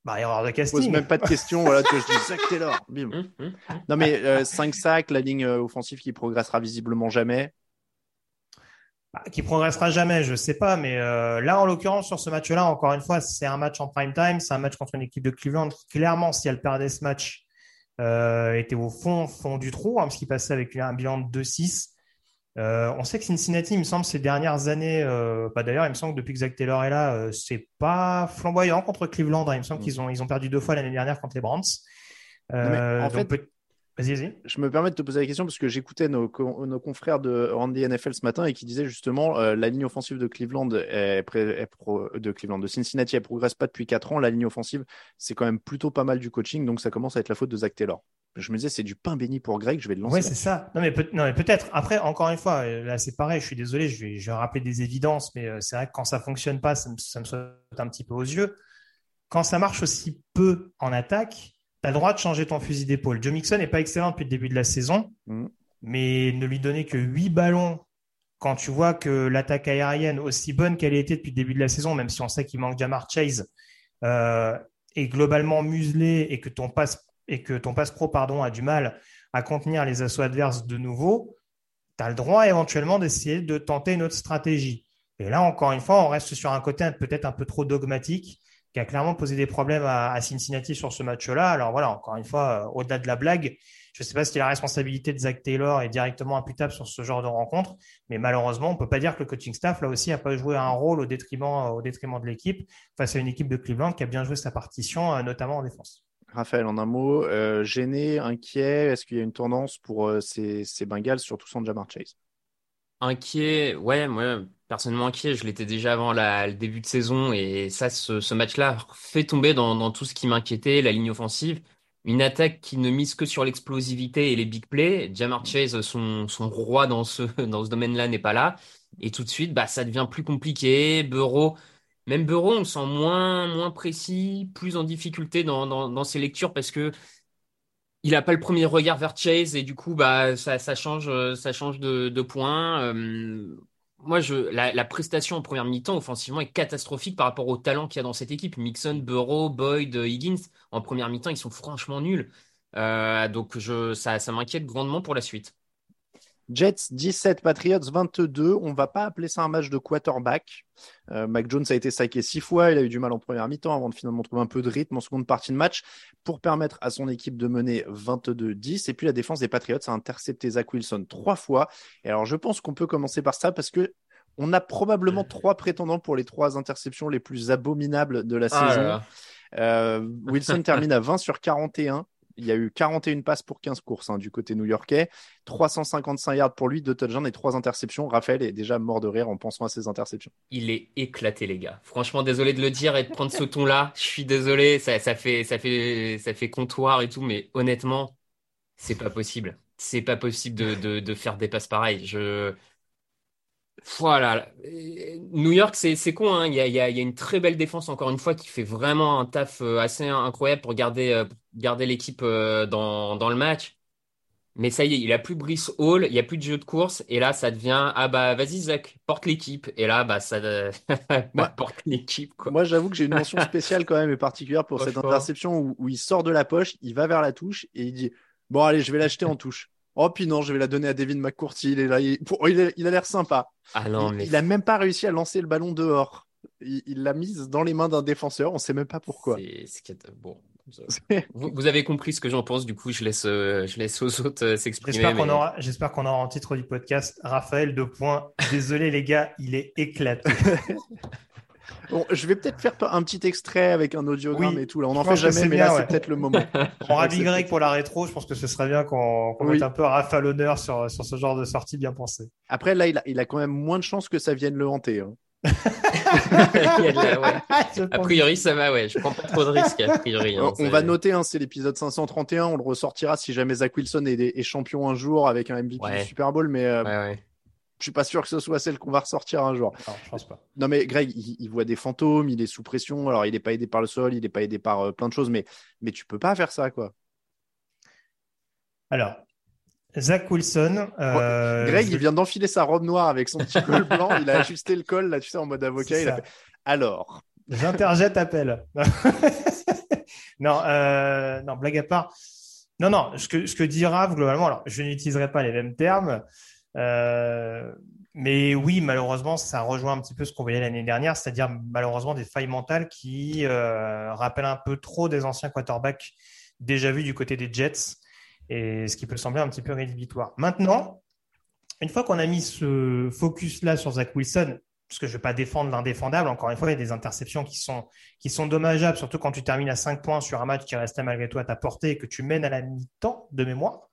Bah, erreur de casting. pose même pas de questions. voilà, que je dis Zach Taylor. Bim. Hum, hum, hum. Non, mais 5 euh, sacs, la ligne euh, offensive qui progressera visiblement jamais. Bah, qui progressera jamais, je sais pas. Mais euh, là, en l'occurrence, sur ce match-là, encore une fois, c'est un match en prime time. C'est un match contre une équipe de Cleveland qui, clairement, si elle perdait ce match, était au fond, fond du trou, hein, parce qu'il passait avec un bilan de 2-6. Euh, on sait que Cincinnati, il me semble, ces dernières années, euh, bah, d'ailleurs, il me semble que depuis que Zach Taylor est là, euh, c'est pas flamboyant contre Cleveland. Hein. Il me semble mm. qu'ils ont, ils ont perdu deux fois l'année dernière contre les Browns. en fait, vas-y, vas-y. Je me permets de te poser la question parce que j'écoutais nos, confrères de Randy NFL ce matin et qui disaient justement la ligne offensive de Cleveland, est, de Cleveland, de Cincinnati, elle progresse pas depuis 4 ans. La ligne offensive, c'est quand même plutôt pas mal du coaching, donc ça commence à être la faute de Zach Taylor je me disais, c'est du pain béni pour Greg, je vais le lancer. Oui, c'est ça. Non, mais, peut- être Après, encore une fois, euh, là, c'est pareil, je suis désolé, je vais, je vais rappeler des évidences, mais euh, c'est vrai que quand ça fonctionne pas, ça me, ça me saute un petit peu aux yeux. Quand ça marche aussi peu en attaque, tu as le droit de changer ton fusil d'épaule. Joe Mixon n'est pas excellent depuis le début de la saison, mm. mais ne lui donner que 8 ballons quand tu vois que l'attaque aérienne, aussi bonne qu'elle a été depuis le début de la saison, même si on sait qu'il manque Jamar Chase, euh, est globalement muselé et que ton passe et que ton passe pro pardon, a du mal à contenir les assauts adverses de nouveau, tu as le droit éventuellement d'essayer de tenter une autre stratégie. Et là, encore une fois, on reste sur un côté peut-être un peu trop dogmatique, qui a clairement posé des problèmes à, Cincinnati sur ce match-là. Alors voilà, encore une fois, euh, au-delà de la blague, je ne sais pas si la responsabilité de Zach Taylor est directement imputable sur ce genre de rencontre, mais malheureusement, on ne peut pas dire que le coaching staff, là aussi, n'a pas joué un rôle au détriment, au détriment de l'équipe face à une équipe de Cleveland qui a bien joué sa partition, euh, notamment en défense. Raphaël, en un mot, euh, gêné, inquiet, est-ce qu'il y a une tendance pour euh, ces, Bengals, surtout sans Jamar Chase? Inquiet, ouais, moi, personnellement inquiet, je l'étais déjà avant le début de saison et ça, ce, match-là fait tomber dans, tout ce qui m'inquiétait, la ligne offensive. Une attaque qui ne mise que sur l'explosivité et les big plays. Jamar Chase, son, son roi dans ce, dans ce domaine-là, n'est pas là. Et tout de suite, bah, ça devient plus compliqué. Burrow, même Burrow, on le sent moins, moins précis, plus en difficulté dans, dans, ses lectures parce que il a pas le premier regard vers Chase et du coup, bah, ça, change, ça change de, de point. Euh, moi, je, la, prestation en première mi-temps offensivement est catastrophique par rapport au talent qu'il y a dans cette équipe. Mixon, Burrow, Boyd, Higgins, en première mi-temps, ils sont franchement nuls. Euh, donc, je, ça m'inquiète grandement pour la suite. Jets 17, Patriots 22. On va pas appeler ça un match de quarterback. Euh, Mac Jones a été saqué six fois. Il a eu du mal en première mi-temps avant de finalement trouver un peu de rythme en seconde partie de match pour permettre à son équipe de mener 22-10. Et puis la défense des Patriots a intercepté Zach Wilson trois fois. Et alors je pense qu'on peut commencer par ça parce que on a probablement trois prétendants pour les trois interceptions les plus abominables de la Ah là saison. là. Euh, Wilson termine à 20 sur 41. Il y a eu 41 passes pour 15 courses hein, du côté new-yorkais, 355 yards pour lui, deux touchdowns et trois interceptions. Raphaël est déjà mort de rire en pensant à ces interceptions. Il est éclaté, les gars. Franchement, désolé de le dire et de prendre ce ton-là. Je suis désolé, ça, ça fait, ça fait, ça fait comptoir et tout, mais honnêtement, c'est pas possible. C'est pas possible de, de, de faire des passes pareilles. Je, voilà. New York, c'est, con, hein. Il y a, il y a, une très belle défense, encore une fois, qui fait vraiment un taf euh, assez incroyable pour garder, euh, garder l'équipe euh, dans, dans le match. Mais ça y est, il a plus Brice Hall, il y a plus de jeu de course, et là, ça devient, ah bah, vas-y, Zach, porte l'équipe. Et là, bah, ça, bah, porte l'équipe, quoi. Moi, j'avoue que j'ai une mention spéciale quand même et particulière pour cette interception où, où il sort de la poche, il va vers la touche et il dit Bon, allez, je vais l'acheter en touche. Oh, puis non, je vais la donner à Devin McCourty. Il, est là, il, pour- il est- il a l'air sympa. Ah non, il, mais il a même pas réussi à lancer le ballon dehors. Il l'a mise dans les mains d'un défenseur. On sait même pas pourquoi. c'est, bon. Vous, vous avez compris ce que j'en pense, du coup, je laisse, euh, je laisse aux autres euh, s'exprimer. J'espère qu'on aura, j'espère qu'on aura en titre du podcast Raphaël de points. Désolé les gars, il est éclaté. Bon, je vais peut-être faire un petit extrait avec un audiogramme Oui, et tout. Là, on n'en fait jamais, mais bien, là, ouais. c'est peut-être le moment. On ravi Greg pour la rétro. Je pense que ce serait bien qu'on qu'on Oui. mette un peu à l'honneur sur, sur ce genre de sortie bien pensée. Après, là, il a, il a quand même moins de chances que ça vienne le hanter. hein. A de la- ouais. Je A pense- priori, ça va, ouais. Je prends pas trop de risques, a priori. hein. on va noter, hein, c'est l'épisode 531. On le ressortira si jamais Zach Wilson est, est champion un jour avec un MVP Ouais. du Super Bowl, mais euh, Ouais, ouais. Je suis pas sûr que ce soit celle qu'on va ressortir un jour. Non, je pense pas. Non, mais Greg, il, il voit des fantômes, il est sous pression. Alors, il n'est pas aidé par le sol, il n'est pas aidé par euh, plein de choses, mais, mais tu peux pas faire ça, quoi. Alors, Zach Wilson. euh, Greg, il vient d'enfiler sa robe noire avec son petit col blanc. Il a ajusté le col, là, tu sais, en mode avocat. Il a fait Alors, J'interjette appel. non, euh, non, blague à part. Non, non, ce que, ce que dit Rav, globalement, alors je n'utiliserai pas les mêmes termes, euh, mais oui, malheureusement, ça rejoint un petit peu ce qu'on voyait l'année dernière, c'est-à-dire malheureusement des failles mentales qui euh, rappellent un peu trop des anciens quarterbacks déjà vus du côté des Jets, et ce qui peut sembler un petit peu rédhibitoire. Maintenant, une fois qu'on a mis ce focus-là sur Zach Wilson, parce que je ne vais pas défendre l'indéfendable, encore une fois, il y a des interceptions qui sont, qui sont dommageables, surtout quand tu termines à 5 points sur un match qui restait malgré tout à ta portée et que tu mènes à la mi-temps de mémoire,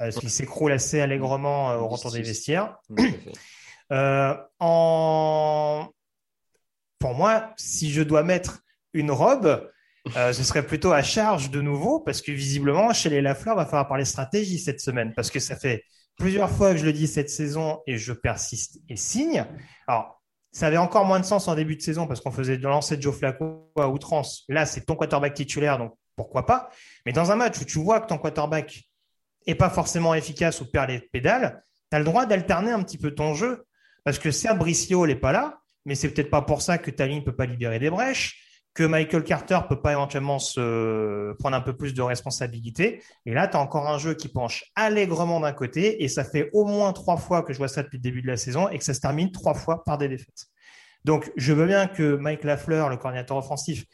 ce qui s'écroule assez allègrement euh, au retour des vestiaires. Euh, en... Pour moi, si je dois mettre une robe, euh, ce serait plutôt à charge de nouveau, parce que visiblement, chez les Lafleur, va falloir parler stratégie cette semaine, parce que ça fait plusieurs fois que je le dis cette saison et je persiste et signe. Alors, ça avait encore moins de sens en début de saison parce qu'on faisait de lancer Joe Flacco à outrance. Là, c'est ton quarterback titulaire, donc pourquoi pas? Mais dans un match où tu vois que ton quarterback est pas forcément efficace ou perd les pédales, tu as le droit d'alterner un petit peu ton jeu. Parce que certes, Bricio n'est pas là, mais c'est peut-être pas pour ça que ta ligne peut pas libérer des brèches, que Michael Carter peut pas éventuellement se prendre un peu plus de responsabilité. Et là, tu as encore un jeu qui penche allègrement d'un côté, et ça fait au moins trois fois que je vois ça depuis le début de la saison, et que ça se termine trois fois par des défaites. Donc, je veux bien que Mike Lafleur, le coordinateur offensif,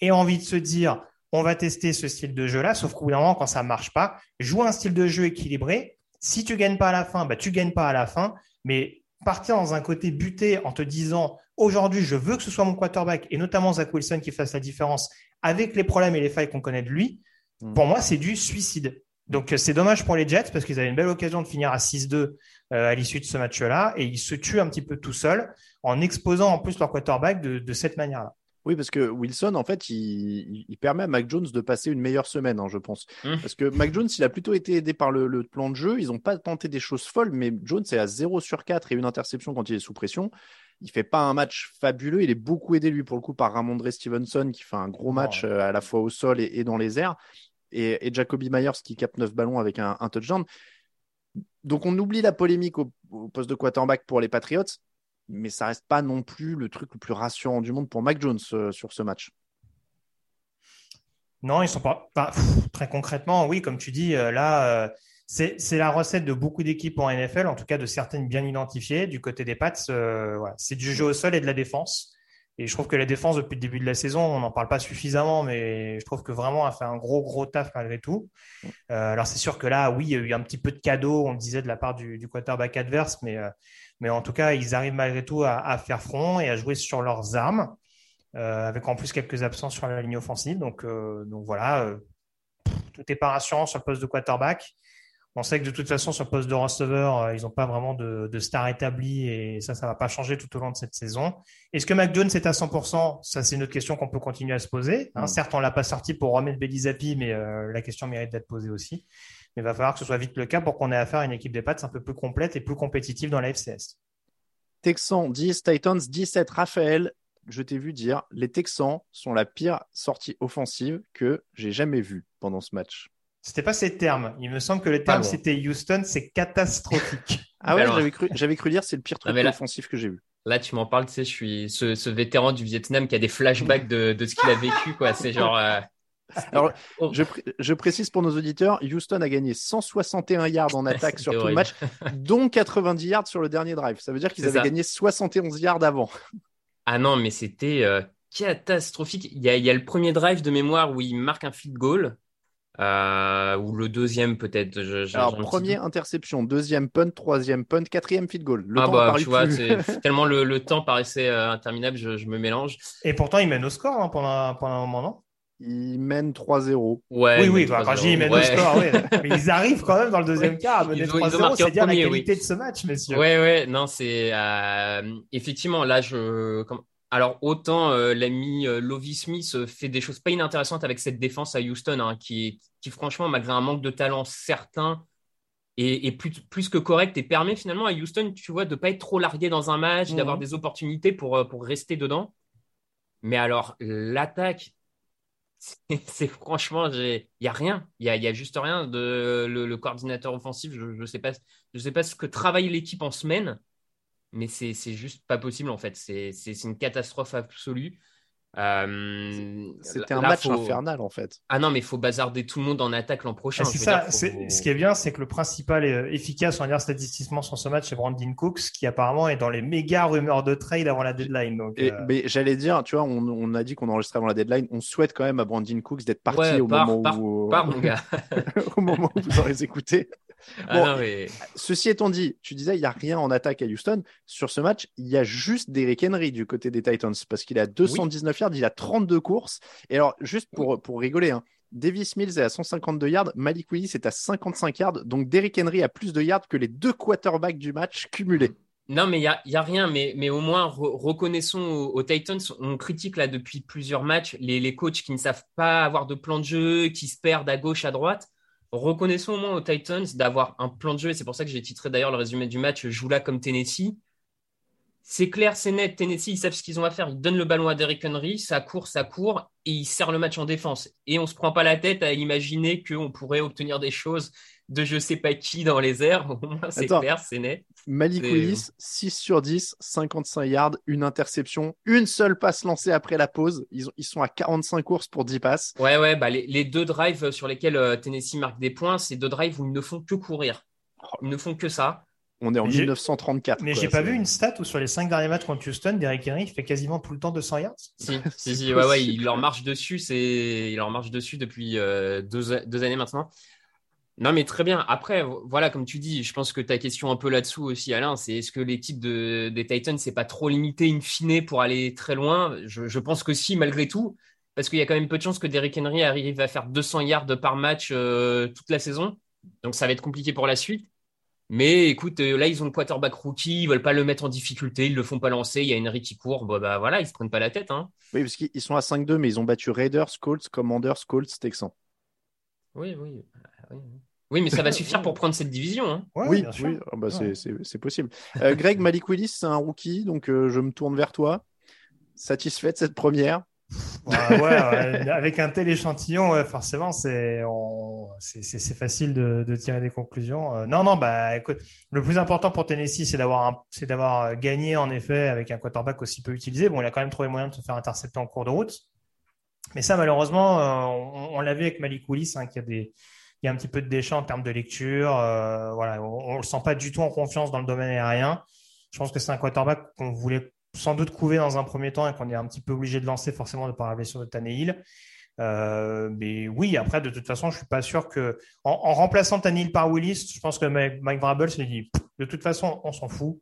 ait envie de se dire, on va tester ce style de jeu-là, sauf qu'au bout d'un moment, quand ça marche pas, joue un style de jeu équilibré. Si tu gagnes pas à la fin, bah, tu gagnes pas à la fin, mais partir dans un côté buté en te disant, aujourd'hui, je veux que ce soit mon quarterback, et notamment Zach Wilson qui fasse la différence avec les problèmes et les failles qu'on connaît de lui, Mm. pour moi, c'est du suicide. Donc c'est dommage pour les Jets parce qu'ils avaient une belle occasion de finir à 6-2 à l'issue de ce match-là et ils se tuent un petit peu tout seuls en exposant en plus leur quarterback de, de cette manière-là. Oui, parce que Wilson, en fait, il, il, permet à Mac Jones de passer une meilleure semaine, hein, je pense. Mmh. Parce que Mac Jones, il a plutôt été aidé par le, le plan de jeu. Ils n'ont pas tenté des choses folles, mais Jones est à 0 sur 4 et une interception quand il est sous pression. Il fait pas un match fabuleux. Il est beaucoup aidé, lui, pour le coup, par Ramondre Stevenson, qui fait un gros match euh, à la fois au sol et, et dans les airs. Et, et, Jacoby Myers, qui capte 9 ballons avec un, un touchdown. Donc, on oublie la polémique au, au poste de quarterback pour les Patriots mais ça reste pas non plus le truc le plus rassurant du monde pour Mac Jones euh, sur ce match. Non, ils sont pas, très concrètement. Oui, comme tu dis, euh, là, euh, c'est la recette de beaucoup d'équipes en NFL, en tout cas de certaines bien identifiées. Du côté des Pats, c'est du jeu au sol et de la défense. Et je trouve que la défense, depuis le début de la saison, on n'en parle pas suffisamment, mais je trouve que vraiment, a fait un gros, gros taf malgré tout. Alors, c'est sûr que là, oui, il y a eu un petit peu de cadeau, on le disait, de la part du, quarterback adverse, mais, mais en tout cas, ils arrivent malgré tout à, à faire front et à jouer sur leurs armes, euh, avec en plus quelques absences sur la ligne offensive. Donc, euh, donc voilà, euh, tout est pas rassurant sur le poste de quarterback. On sait que de toute façon, sur le poste de receveur, euh, ils n'ont pas vraiment de, de star établi et ça, ça va pas changer tout au long de cette saison. Est-ce que Jones est à 100% Ça, c'est une autre question qu'on peut continuer à se poser. Hein, Mm. Certes, on l'a pas sorti pour remettre Belisapi, mais la question mérite d'être posée aussi. Mais il va falloir que ce soit vite le cas pour qu'on ait affaire à une équipe des Pats un peu plus complète et plus compétitive dans la FCS. Texans 10, Titans 17. Raphaël, je t'ai vu dire les Texans sont la pire sortie offensive que j'ai jamais vue pendant ce match. C'était pas ces termes. Il me semble que le terme c'était Houston, c'est catastrophique. Ah ouais, j'avais cru, j'avais cru dire c'est le pire truc là- offensif que j'ai vu. Là, tu m'en parles, tu sais, je suis ce, ce vétéran du Vietnam qui a des flashbacks de, de ce qu'il a vécu, quoi. C'est genre. euh, Alors, je, je précise pour nos auditeurs, Houston a gagné 161 yards en attaque sur tout le match, dont 90 yards sur le dernier drive. Ça veut dire qu'ils avaient ça. gagné 71 yards avant. Ah non, mais c'était euh, catastrophique. Il y a, il y a le premier drive de mémoire où il marque un field goal, euh, ou le deuxième peut-être. Alors, doute. interception, deuxième punt, troisième punt, quatrième field goal. Le ah temps bah, tu vois, tellement le, le temps paraissait euh, interminable, je, je me mélange. Et pourtant, il mène au score hein, pendant, pendant un moment, non? Il mène 3-0. Ouais, Oui, il oui, mène quand 3-0. je dis ils mènent au Ouais. score, oui. Mais ils arrivent quand même dans le deuxième quart à mener Ils ont- ils ont 3-0, marqué en c'est dire la premier, qualité oui. de ce match, messieurs. Ouais, ouais, non, c'est euh, effectivement là, je alors autant euh, l'ami euh, Lovie Smith euh, fait des choses pas inintéressantes avec cette défense à Houston, hein, qui, qui franchement, malgré un manque de talent certain, est, est plus, plus que correct et permet finalement à Houston, tu vois, de pas être trop largué dans un match, Mhm. d'avoir des opportunités pour, pour rester dedans. Mais alors, l'attaque, c'est franchement, il y a rien, il y a, juste rien. De, le, coordinateur offensif, je, je sais pas, sais pas ce que travaille l'équipe en semaine, mais c'est juste pas possible en fait. C'est une catastrophe absolue. Euh, C'était un là, match faut- infernal en fait. Ah non, mais il faut bazarder tout le monde en attaque l'an prochain. Ah, c'est ça. dire, faut- c'est- Ce qui est bien, c'est que le principal euh, efficace, on va dire statistiquement sur ce match, c'est Brandon Cooks, qui apparemment est dans les méga rumeurs de trade avant la deadline. Donc, Et, euh, mais j'allais dire, tu vois, on, on a dit qu'on enregistrait avant la deadline. On souhaite quand même à Brandon Cooks d'être parti Ouais, au, moment où, mon gars. au moment où vous aurez écouté. Ah Bon, non, mais- Ceci étant dit, tu disais, il n'y a rien en attaque à Houston. Sur ce match, il y a juste Derrick Henry du côté des Titans parce qu'il a 219 il a 32 courses. Et alors, juste pour, pour rigoler, hein, Davis Mills est à 152 yards, Malik Willis est à 55 yards. Donc, Derrick Henry a plus de yards que les deux quarterbacks du match cumulés. Non, mais il y a, y a rien, mais, mais au moins re- reconnaissons aux, aux Titans, on critique là depuis plusieurs matchs les, les coachs qui ne savent pas avoir de plan de jeu, qui se perdent à gauche, à droite. Reconnaissons au moins aux Titans d'avoir un plan de jeu, et c'est pour ça que j'ai titré d'ailleurs le résumé du match Joue là comme Tennessee. C'est clair, c'est net. Tennessee, ils savent ce qu'ils ont à faire. Ils donnent le ballon à Derrick Henry, ça court, ça court, et ils serrent le match en défense. Et on se prend pas la tête à imaginer qu'on pourrait obtenir des choses de je sais pas qui dans les airs. Au moins, c'est clair, c'est net. Malik Willis, 6 sur 10, 55 yards, une interception, une seule passe lancée après la pause. Ils, ont- ils sont à 45 courses pour 10 passes. Ouais, ouais, bah les, les deux drives sur lesquels euh, Tennessee marque des points, c'est deux drives où ils ne font que courir. Ils ne font que ça. On est en Mais j'ai- 1934. mais j'ai pas vu une stat où sur les cinq derniers matchs contre Houston, Derrick Henry fait quasiment tout le temps 200 yards. Si, si, si, ouais, il leur marche dessus, c'est, il leur marche dessus depuis euh, deux, deux années maintenant. Non, mais très bien. Après, voilà, comme tu dis, je pense que ta question un peu là-dessous aussi, Alain, c'est est-ce que l'équipe de, des Titans, c'est pas trop limité in fine pour aller très loin? Je, je pense que si, malgré tout. parce qu'il y a quand même peu de chances que Derrick Henry arrive à faire 200 yards par match euh, toute la saison. Donc ça va être compliqué pour la suite. Mais écoute, euh, là, ils ont le quarterback rookie, ils veulent pas le mettre en difficulté, ils le font pas lancer, il y a Henry qui court, bah, bah voilà, ils se prennent pas la tête. Hein. Oui, parce qu'ils sont à 5-2, mais ils ont battu Raiders, Colts, Commanders, Colts, Texans. Oui, oui. oui. Oui, mais ça va suffire pour prendre cette division. Hein. oui, oui. Oh, bah, c'est possible. Euh, Greg, Malik Willis, c'est un rookie, donc euh, je me tourne vers toi. Satisfait de cette première? Avec un tel échantillon, forcément, c'est facile de, tirer des conclusions. Euh, non, non, bah écoute, le plus important pour Tennessee, c'est d'avoir gagné en effet avec un quarterback aussi peu utilisé. Bon, il a quand même trouvé moyen de se faire intercepter en cours de route, mais ça, malheureusement, on, on l'a vu avec Malik Willis, hein, il y a un petit peu de déchet en termes de lecture. Euh, voilà, on, ne le sent pas du tout en confiance dans le domaine aérien. Je pense que c'est un quarterback qu'on voulait sans doute couver dans un premier temps et qu'on est un petit peu obligé de lancer forcément de par la blessure de Tannehill. Euh, mais oui, après, de toute façon, je suis pas sûr que en, remplaçant Tannehill par Willis, je pense que Mike, Vrabel s'est dit de toute façon, on s'en fout.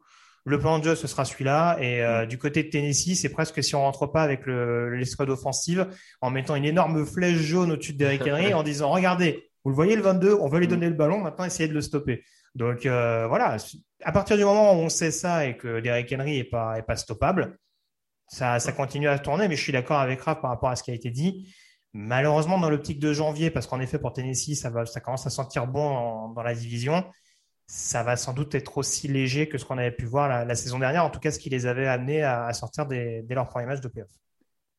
Le plan de jeu, ce sera celui-là. Et euh, du côté de Tennessee, c'est presque si on rentre pas avec l'escouade offensive en mettant une énorme flèche jaune au-dessus de Derrick Henry en disant regardez, vous le voyez, le 22, on veut lui mm. donner le ballon, maintenant essayez de le stopper. Donc euh, voilà, à partir du moment où on sait ça et que Derrick Henry n'est pas, est stoppable, ça, ça continue à tourner, mais je suis d'accord avec Raph par rapport à ce qui a été dit. Malheureusement, dans l'optique de janvier, parce qu'en effet, pour Tennessee, ça, va, ça commence à sentir bon dans la division, ça va sans doute être aussi léger que ce qu'on avait pu voir la, saison dernière, en tout cas ce qui les avait amenés à, sortir dès leur premier match de playoff.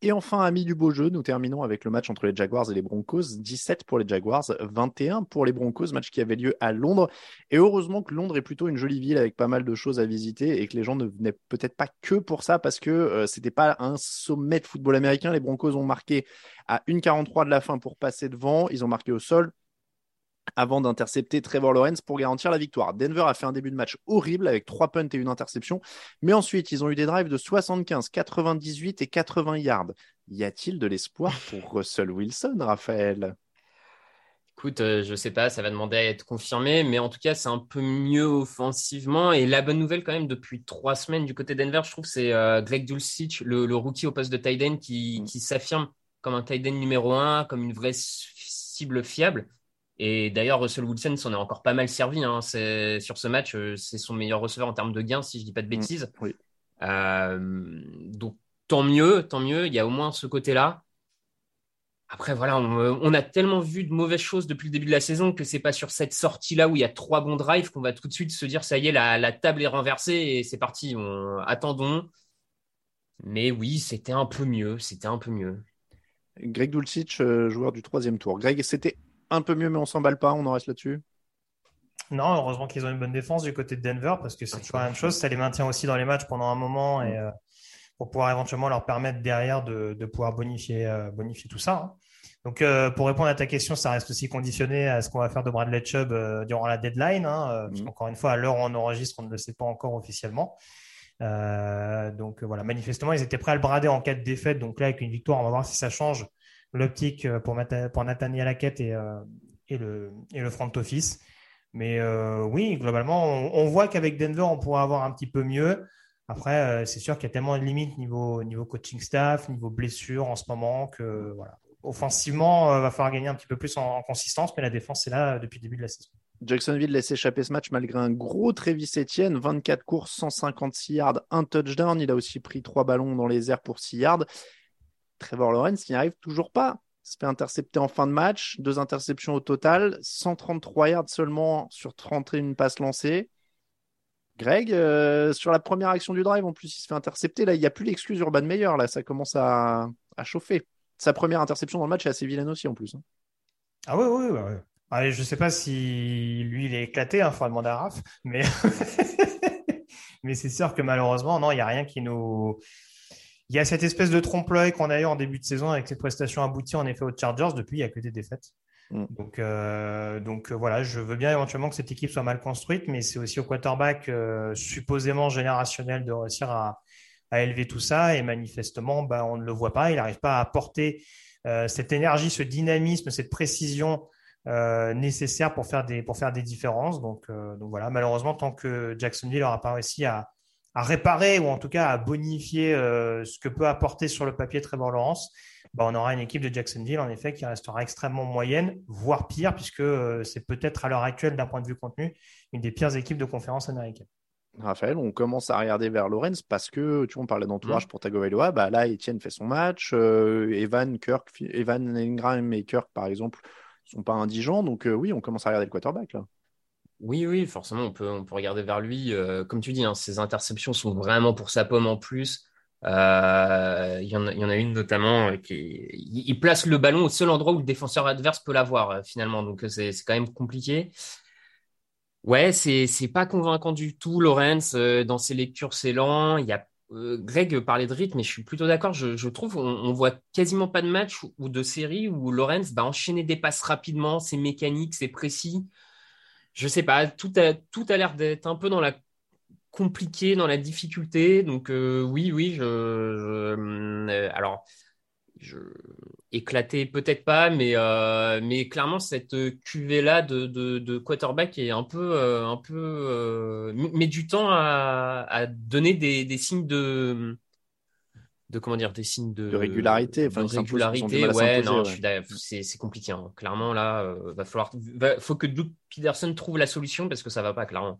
Et enfin, amis du beau jeu, nous terminons avec le match entre les Jaguars et les Broncos. 17 pour les Jaguars, 21 pour les Broncos, match qui avait lieu à Londres. Et heureusement que Londres est plutôt une jolie ville avec pas mal de choses à visiter et que les gens ne venaient peut-être pas que pour ça parce que euh, c'était pas un sommet de football américain. Les Broncos ont marqué à 1,43 de la fin pour passer devant. Ils ont marqué au sol avant d'intercepter Trevor Lawrence pour garantir la victoire. Denver a fait un début de match horrible avec trois punts et une interception, mais ensuite ils ont eu des drives de 75, 98 et 80 yards. Y a-t-il de l'espoir pour Russell Wilson, Raphaël? Écoute, euh, je sais pas, ça va demander à être confirmé, mais en tout cas, c'est un peu mieux offensivement. Et la bonne nouvelle, quand même, depuis trois semaines du côté Denver, je trouve, c'est euh, Greg Dulcich, le, rookie au poste de tight end, qui, mm. qui s'affirme comme un tight end numéro un, comme une vraie cible fiable. Et d'ailleurs, Russell Wilson s'en est encore pas mal servi. Hein. Sur ce match, euh, c'est son meilleur receveur en termes de gains, si je dis pas de mm, bêtises. Euh, donc, tant mieux, tant mieux. Il y a au moins ce côté-là. Après, voilà, on, a tellement vu de mauvaises choses depuis le début de la saison que c'est pas sur cette sortie-là où il y a trois bons drives qu'on va tout de suite se dire ça y est, la, table est renversée et c'est parti. attendons. Mais oui, c'était un peu mieux. C'était un peu mieux. Greg Dulcich, euh, joueur du troisième tour. Greg, c'était un peu mieux, mais on s'emballe pas, on en reste là-dessus Non, heureusement qu'ils ont une bonne défense du côté de Denver, parce que c'est toujours la même chose. Ça les maintient aussi dans les matchs pendant un moment et euh, pour pouvoir éventuellement leur permettre derrière de, pouvoir bonifier, euh, bonifier tout ça. Hein. Donc, euh, pour répondre à ta question, ça reste aussi conditionné à ce qu'on va faire de Bradley Chubb durant la deadline. Hein, parce mm. qu'encore une fois, à l'heure où on enregistre, on ne le sait pas encore officiellement. donc voilà, manifestement, ils étaient prêts à le brader en cas de défaite. Donc là, avec une victoire, on va voir si ça change l'optique euh, pour, pour Nathaniel Hackett et, euh, et, le, et le front office. Mais euh, oui, globalement, on, voit qu'avec Denver, on pourrait avoir un petit peu mieux. Après, c'est sûr qu'il y a tellement de limites niveau, niveau coaching staff, niveau blessure en ce moment que voilà. Offensivement, il va falloir gagner un petit peu plus en, consistance, mais la défense est là depuis le début de la saison. Jacksonville laisse échapper ce match malgré un gros Travis Etienne, 24 courses, 156 yards, un touchdown. Il a aussi pris trois ballons dans les airs pour 6 yards. Trevor Lawrence n'y arrive toujours pas. Il se fait intercepter en fin de match, deux interceptions au total, 133 yards seulement sur 31 passes lancées. Greg, euh, sur la première action du drive, en plus, il se fait intercepter. Là, il n'y a plus l'excuse Urban Meyer. Là, ça commence à, chauffer. Sa première interception dans le match est assez vilaine aussi, en plus. Hein. Ah oui, oui, oui. je ne sais pas si lui, il est éclaté. Il hein, faudra demander à Raph. Mais, mais c'est sûr que malheureusement, non, il n'y a rien qui nous il y a cette espèce de trompe-l'œil qu'on a eu en début de saison avec cette prestation aboutie en effet aux Chargers. Depuis, il n'y a que des défaites. Mm. Donc, euh, donc euh, voilà, je veux bien éventuellement que cette équipe soit mal construite, mais c'est aussi au quarterback euh, supposément générationnel de réussir à, élever tout ça. Et manifestement, bah, on ne le voit pas. Il n'arrive pas à apporter cette énergie, ce dynamisme, cette précision nécessaire pour faire des, pour faire des différences. Donc, donc voilà, malheureusement, tant que Jacksonville n'aura pas réussi à, à réparer ou en tout cas à bonifier euh, ce que peut apporter sur le papier Trevor Lawrence, bah, on aura une équipe de Jacksonville en effet qui restera extrêmement moyenne, voire pire, puisque euh, c'est peut-être à l'heure actuelle d'un point de vue contenu une des pires équipes de conférence américaine. Raphaël, on commence à regarder vers Lorenz parce que tu vois, on parlait d'entourage pour Tagovailoa. Bah là, Etienne fait son match. euh, Evan, Kirk, Evan Ingram et Kirk, par exemple, sont pas indigents. Donc oui, on commence à regarder le quarterback là. Oui, oui, forcément, on peut, regarder vers lui. Euh, comme tu dis, hein, ses interceptions sont vraiment pour sa pomme en plus. Euh, Il y, en a- une notamment euh, qui il, place le ballon au seul endroit où le défenseur adverse peut l'avoir finalement. Donc c'est quand même compliqué. Ouais, c'est pas convaincant du tout, Lorenz. Dans ses lectures, c'est lent. Il y a Greg parlait de rythme, mais je suis plutôt d'accord. Je, trouve on, on voit quasiment pas de match ou, de série où Lorenz va enchaîner des passes rapidement. C'est mécanique, c'est précis. Je sais pas. Tout a tout a l'air d'être un peu dans la compliqué, dans la difficulté. Donc euh, oui, oui. Je, euh, alors je éclaté peut-être pas, mais euh, mais clairement cette cuvée là de, de, de quarterback est un peu euh, un peu euh, met du temps à, à donner des, des signes de de comment dire des signes de, De régularité, enfin, de régularité ouais non ouais. je suis d'accord, c'est c'est compliqué hein. clairement là euh, va falloir va, faut que Doug Peterson trouve la solution parce que ça va pas clairement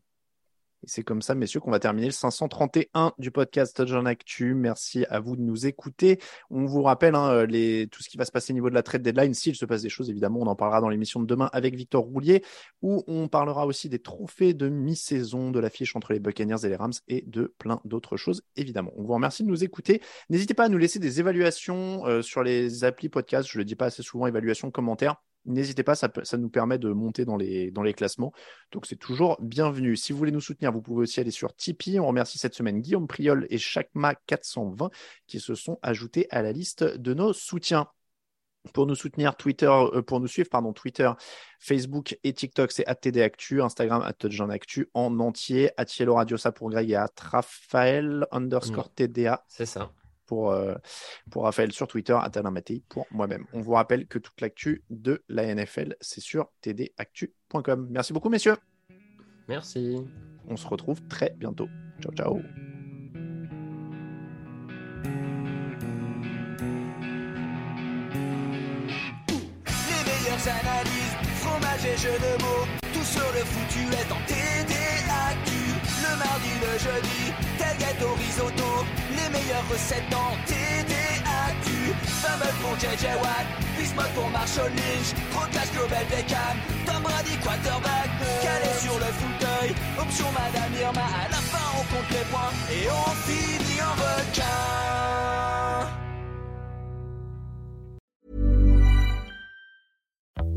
Et c'est comme ça, messieurs, qu'on va terminer le 531 du podcast Touchdown Actu. Merci à vous de nous écouter. On vous rappelle hein, les, tout ce qui va se passer au niveau de la trade deadline. S'il se passe des choses, évidemment, on en parlera dans l'émission de demain avec Victor Roulier, où on parlera aussi des trophées de mi-saison, de l'affiche entre les Buccaneers et les Rams et de plein d'autres choses, évidemment. On vous remercie de nous écouter. N'hésitez pas à nous laisser des évaluations euh, sur les applis podcast. Je le dis pas assez souvent, évaluations, commentaires. N'hésitez pas, ça, peut- ça nous permet de monter dans les, dans les classements. Donc c'est toujours bienvenu. Si vous voulez nous soutenir, vous pouvez aussi aller sur Tipeee. On remercie cette semaine Guillaume Priol et Chakma420 qui se sont ajoutés à la liste de nos soutiens. Pour nous soutenir, Twitter, euh, pour nous suivre, pardon, Twitter, Facebook et TikTok, c'est @tdactu, Instagram @touchdownactu en entier, @yellow Radio ça pour Greg et @raphaël underscore TDA. c'est ça Pour, euh, pour Raphaël sur Twitter, Mattei pour moi-même. On vous rappelle que toute l'actu de la NFL, c'est sur tdactu.com. Merci beaucoup, messieurs. merci On se retrouve très bientôt. Ciao, ciao. Les meilleures analyses, fromage et jeux de mots. Tout sur le foutu est en TDAQ. Le mardi, le jeudi, tel gâteau risotto. Meilleures recettes en TDAQ. Fumble pour JJ Watt, Bismuth pour Marshall Lynch. Rocklash Global Beckham, Tom Brady quarterback. Calé sur le fauteuil, option Madame Irma. À la fin, on compte les points et on finit en requin.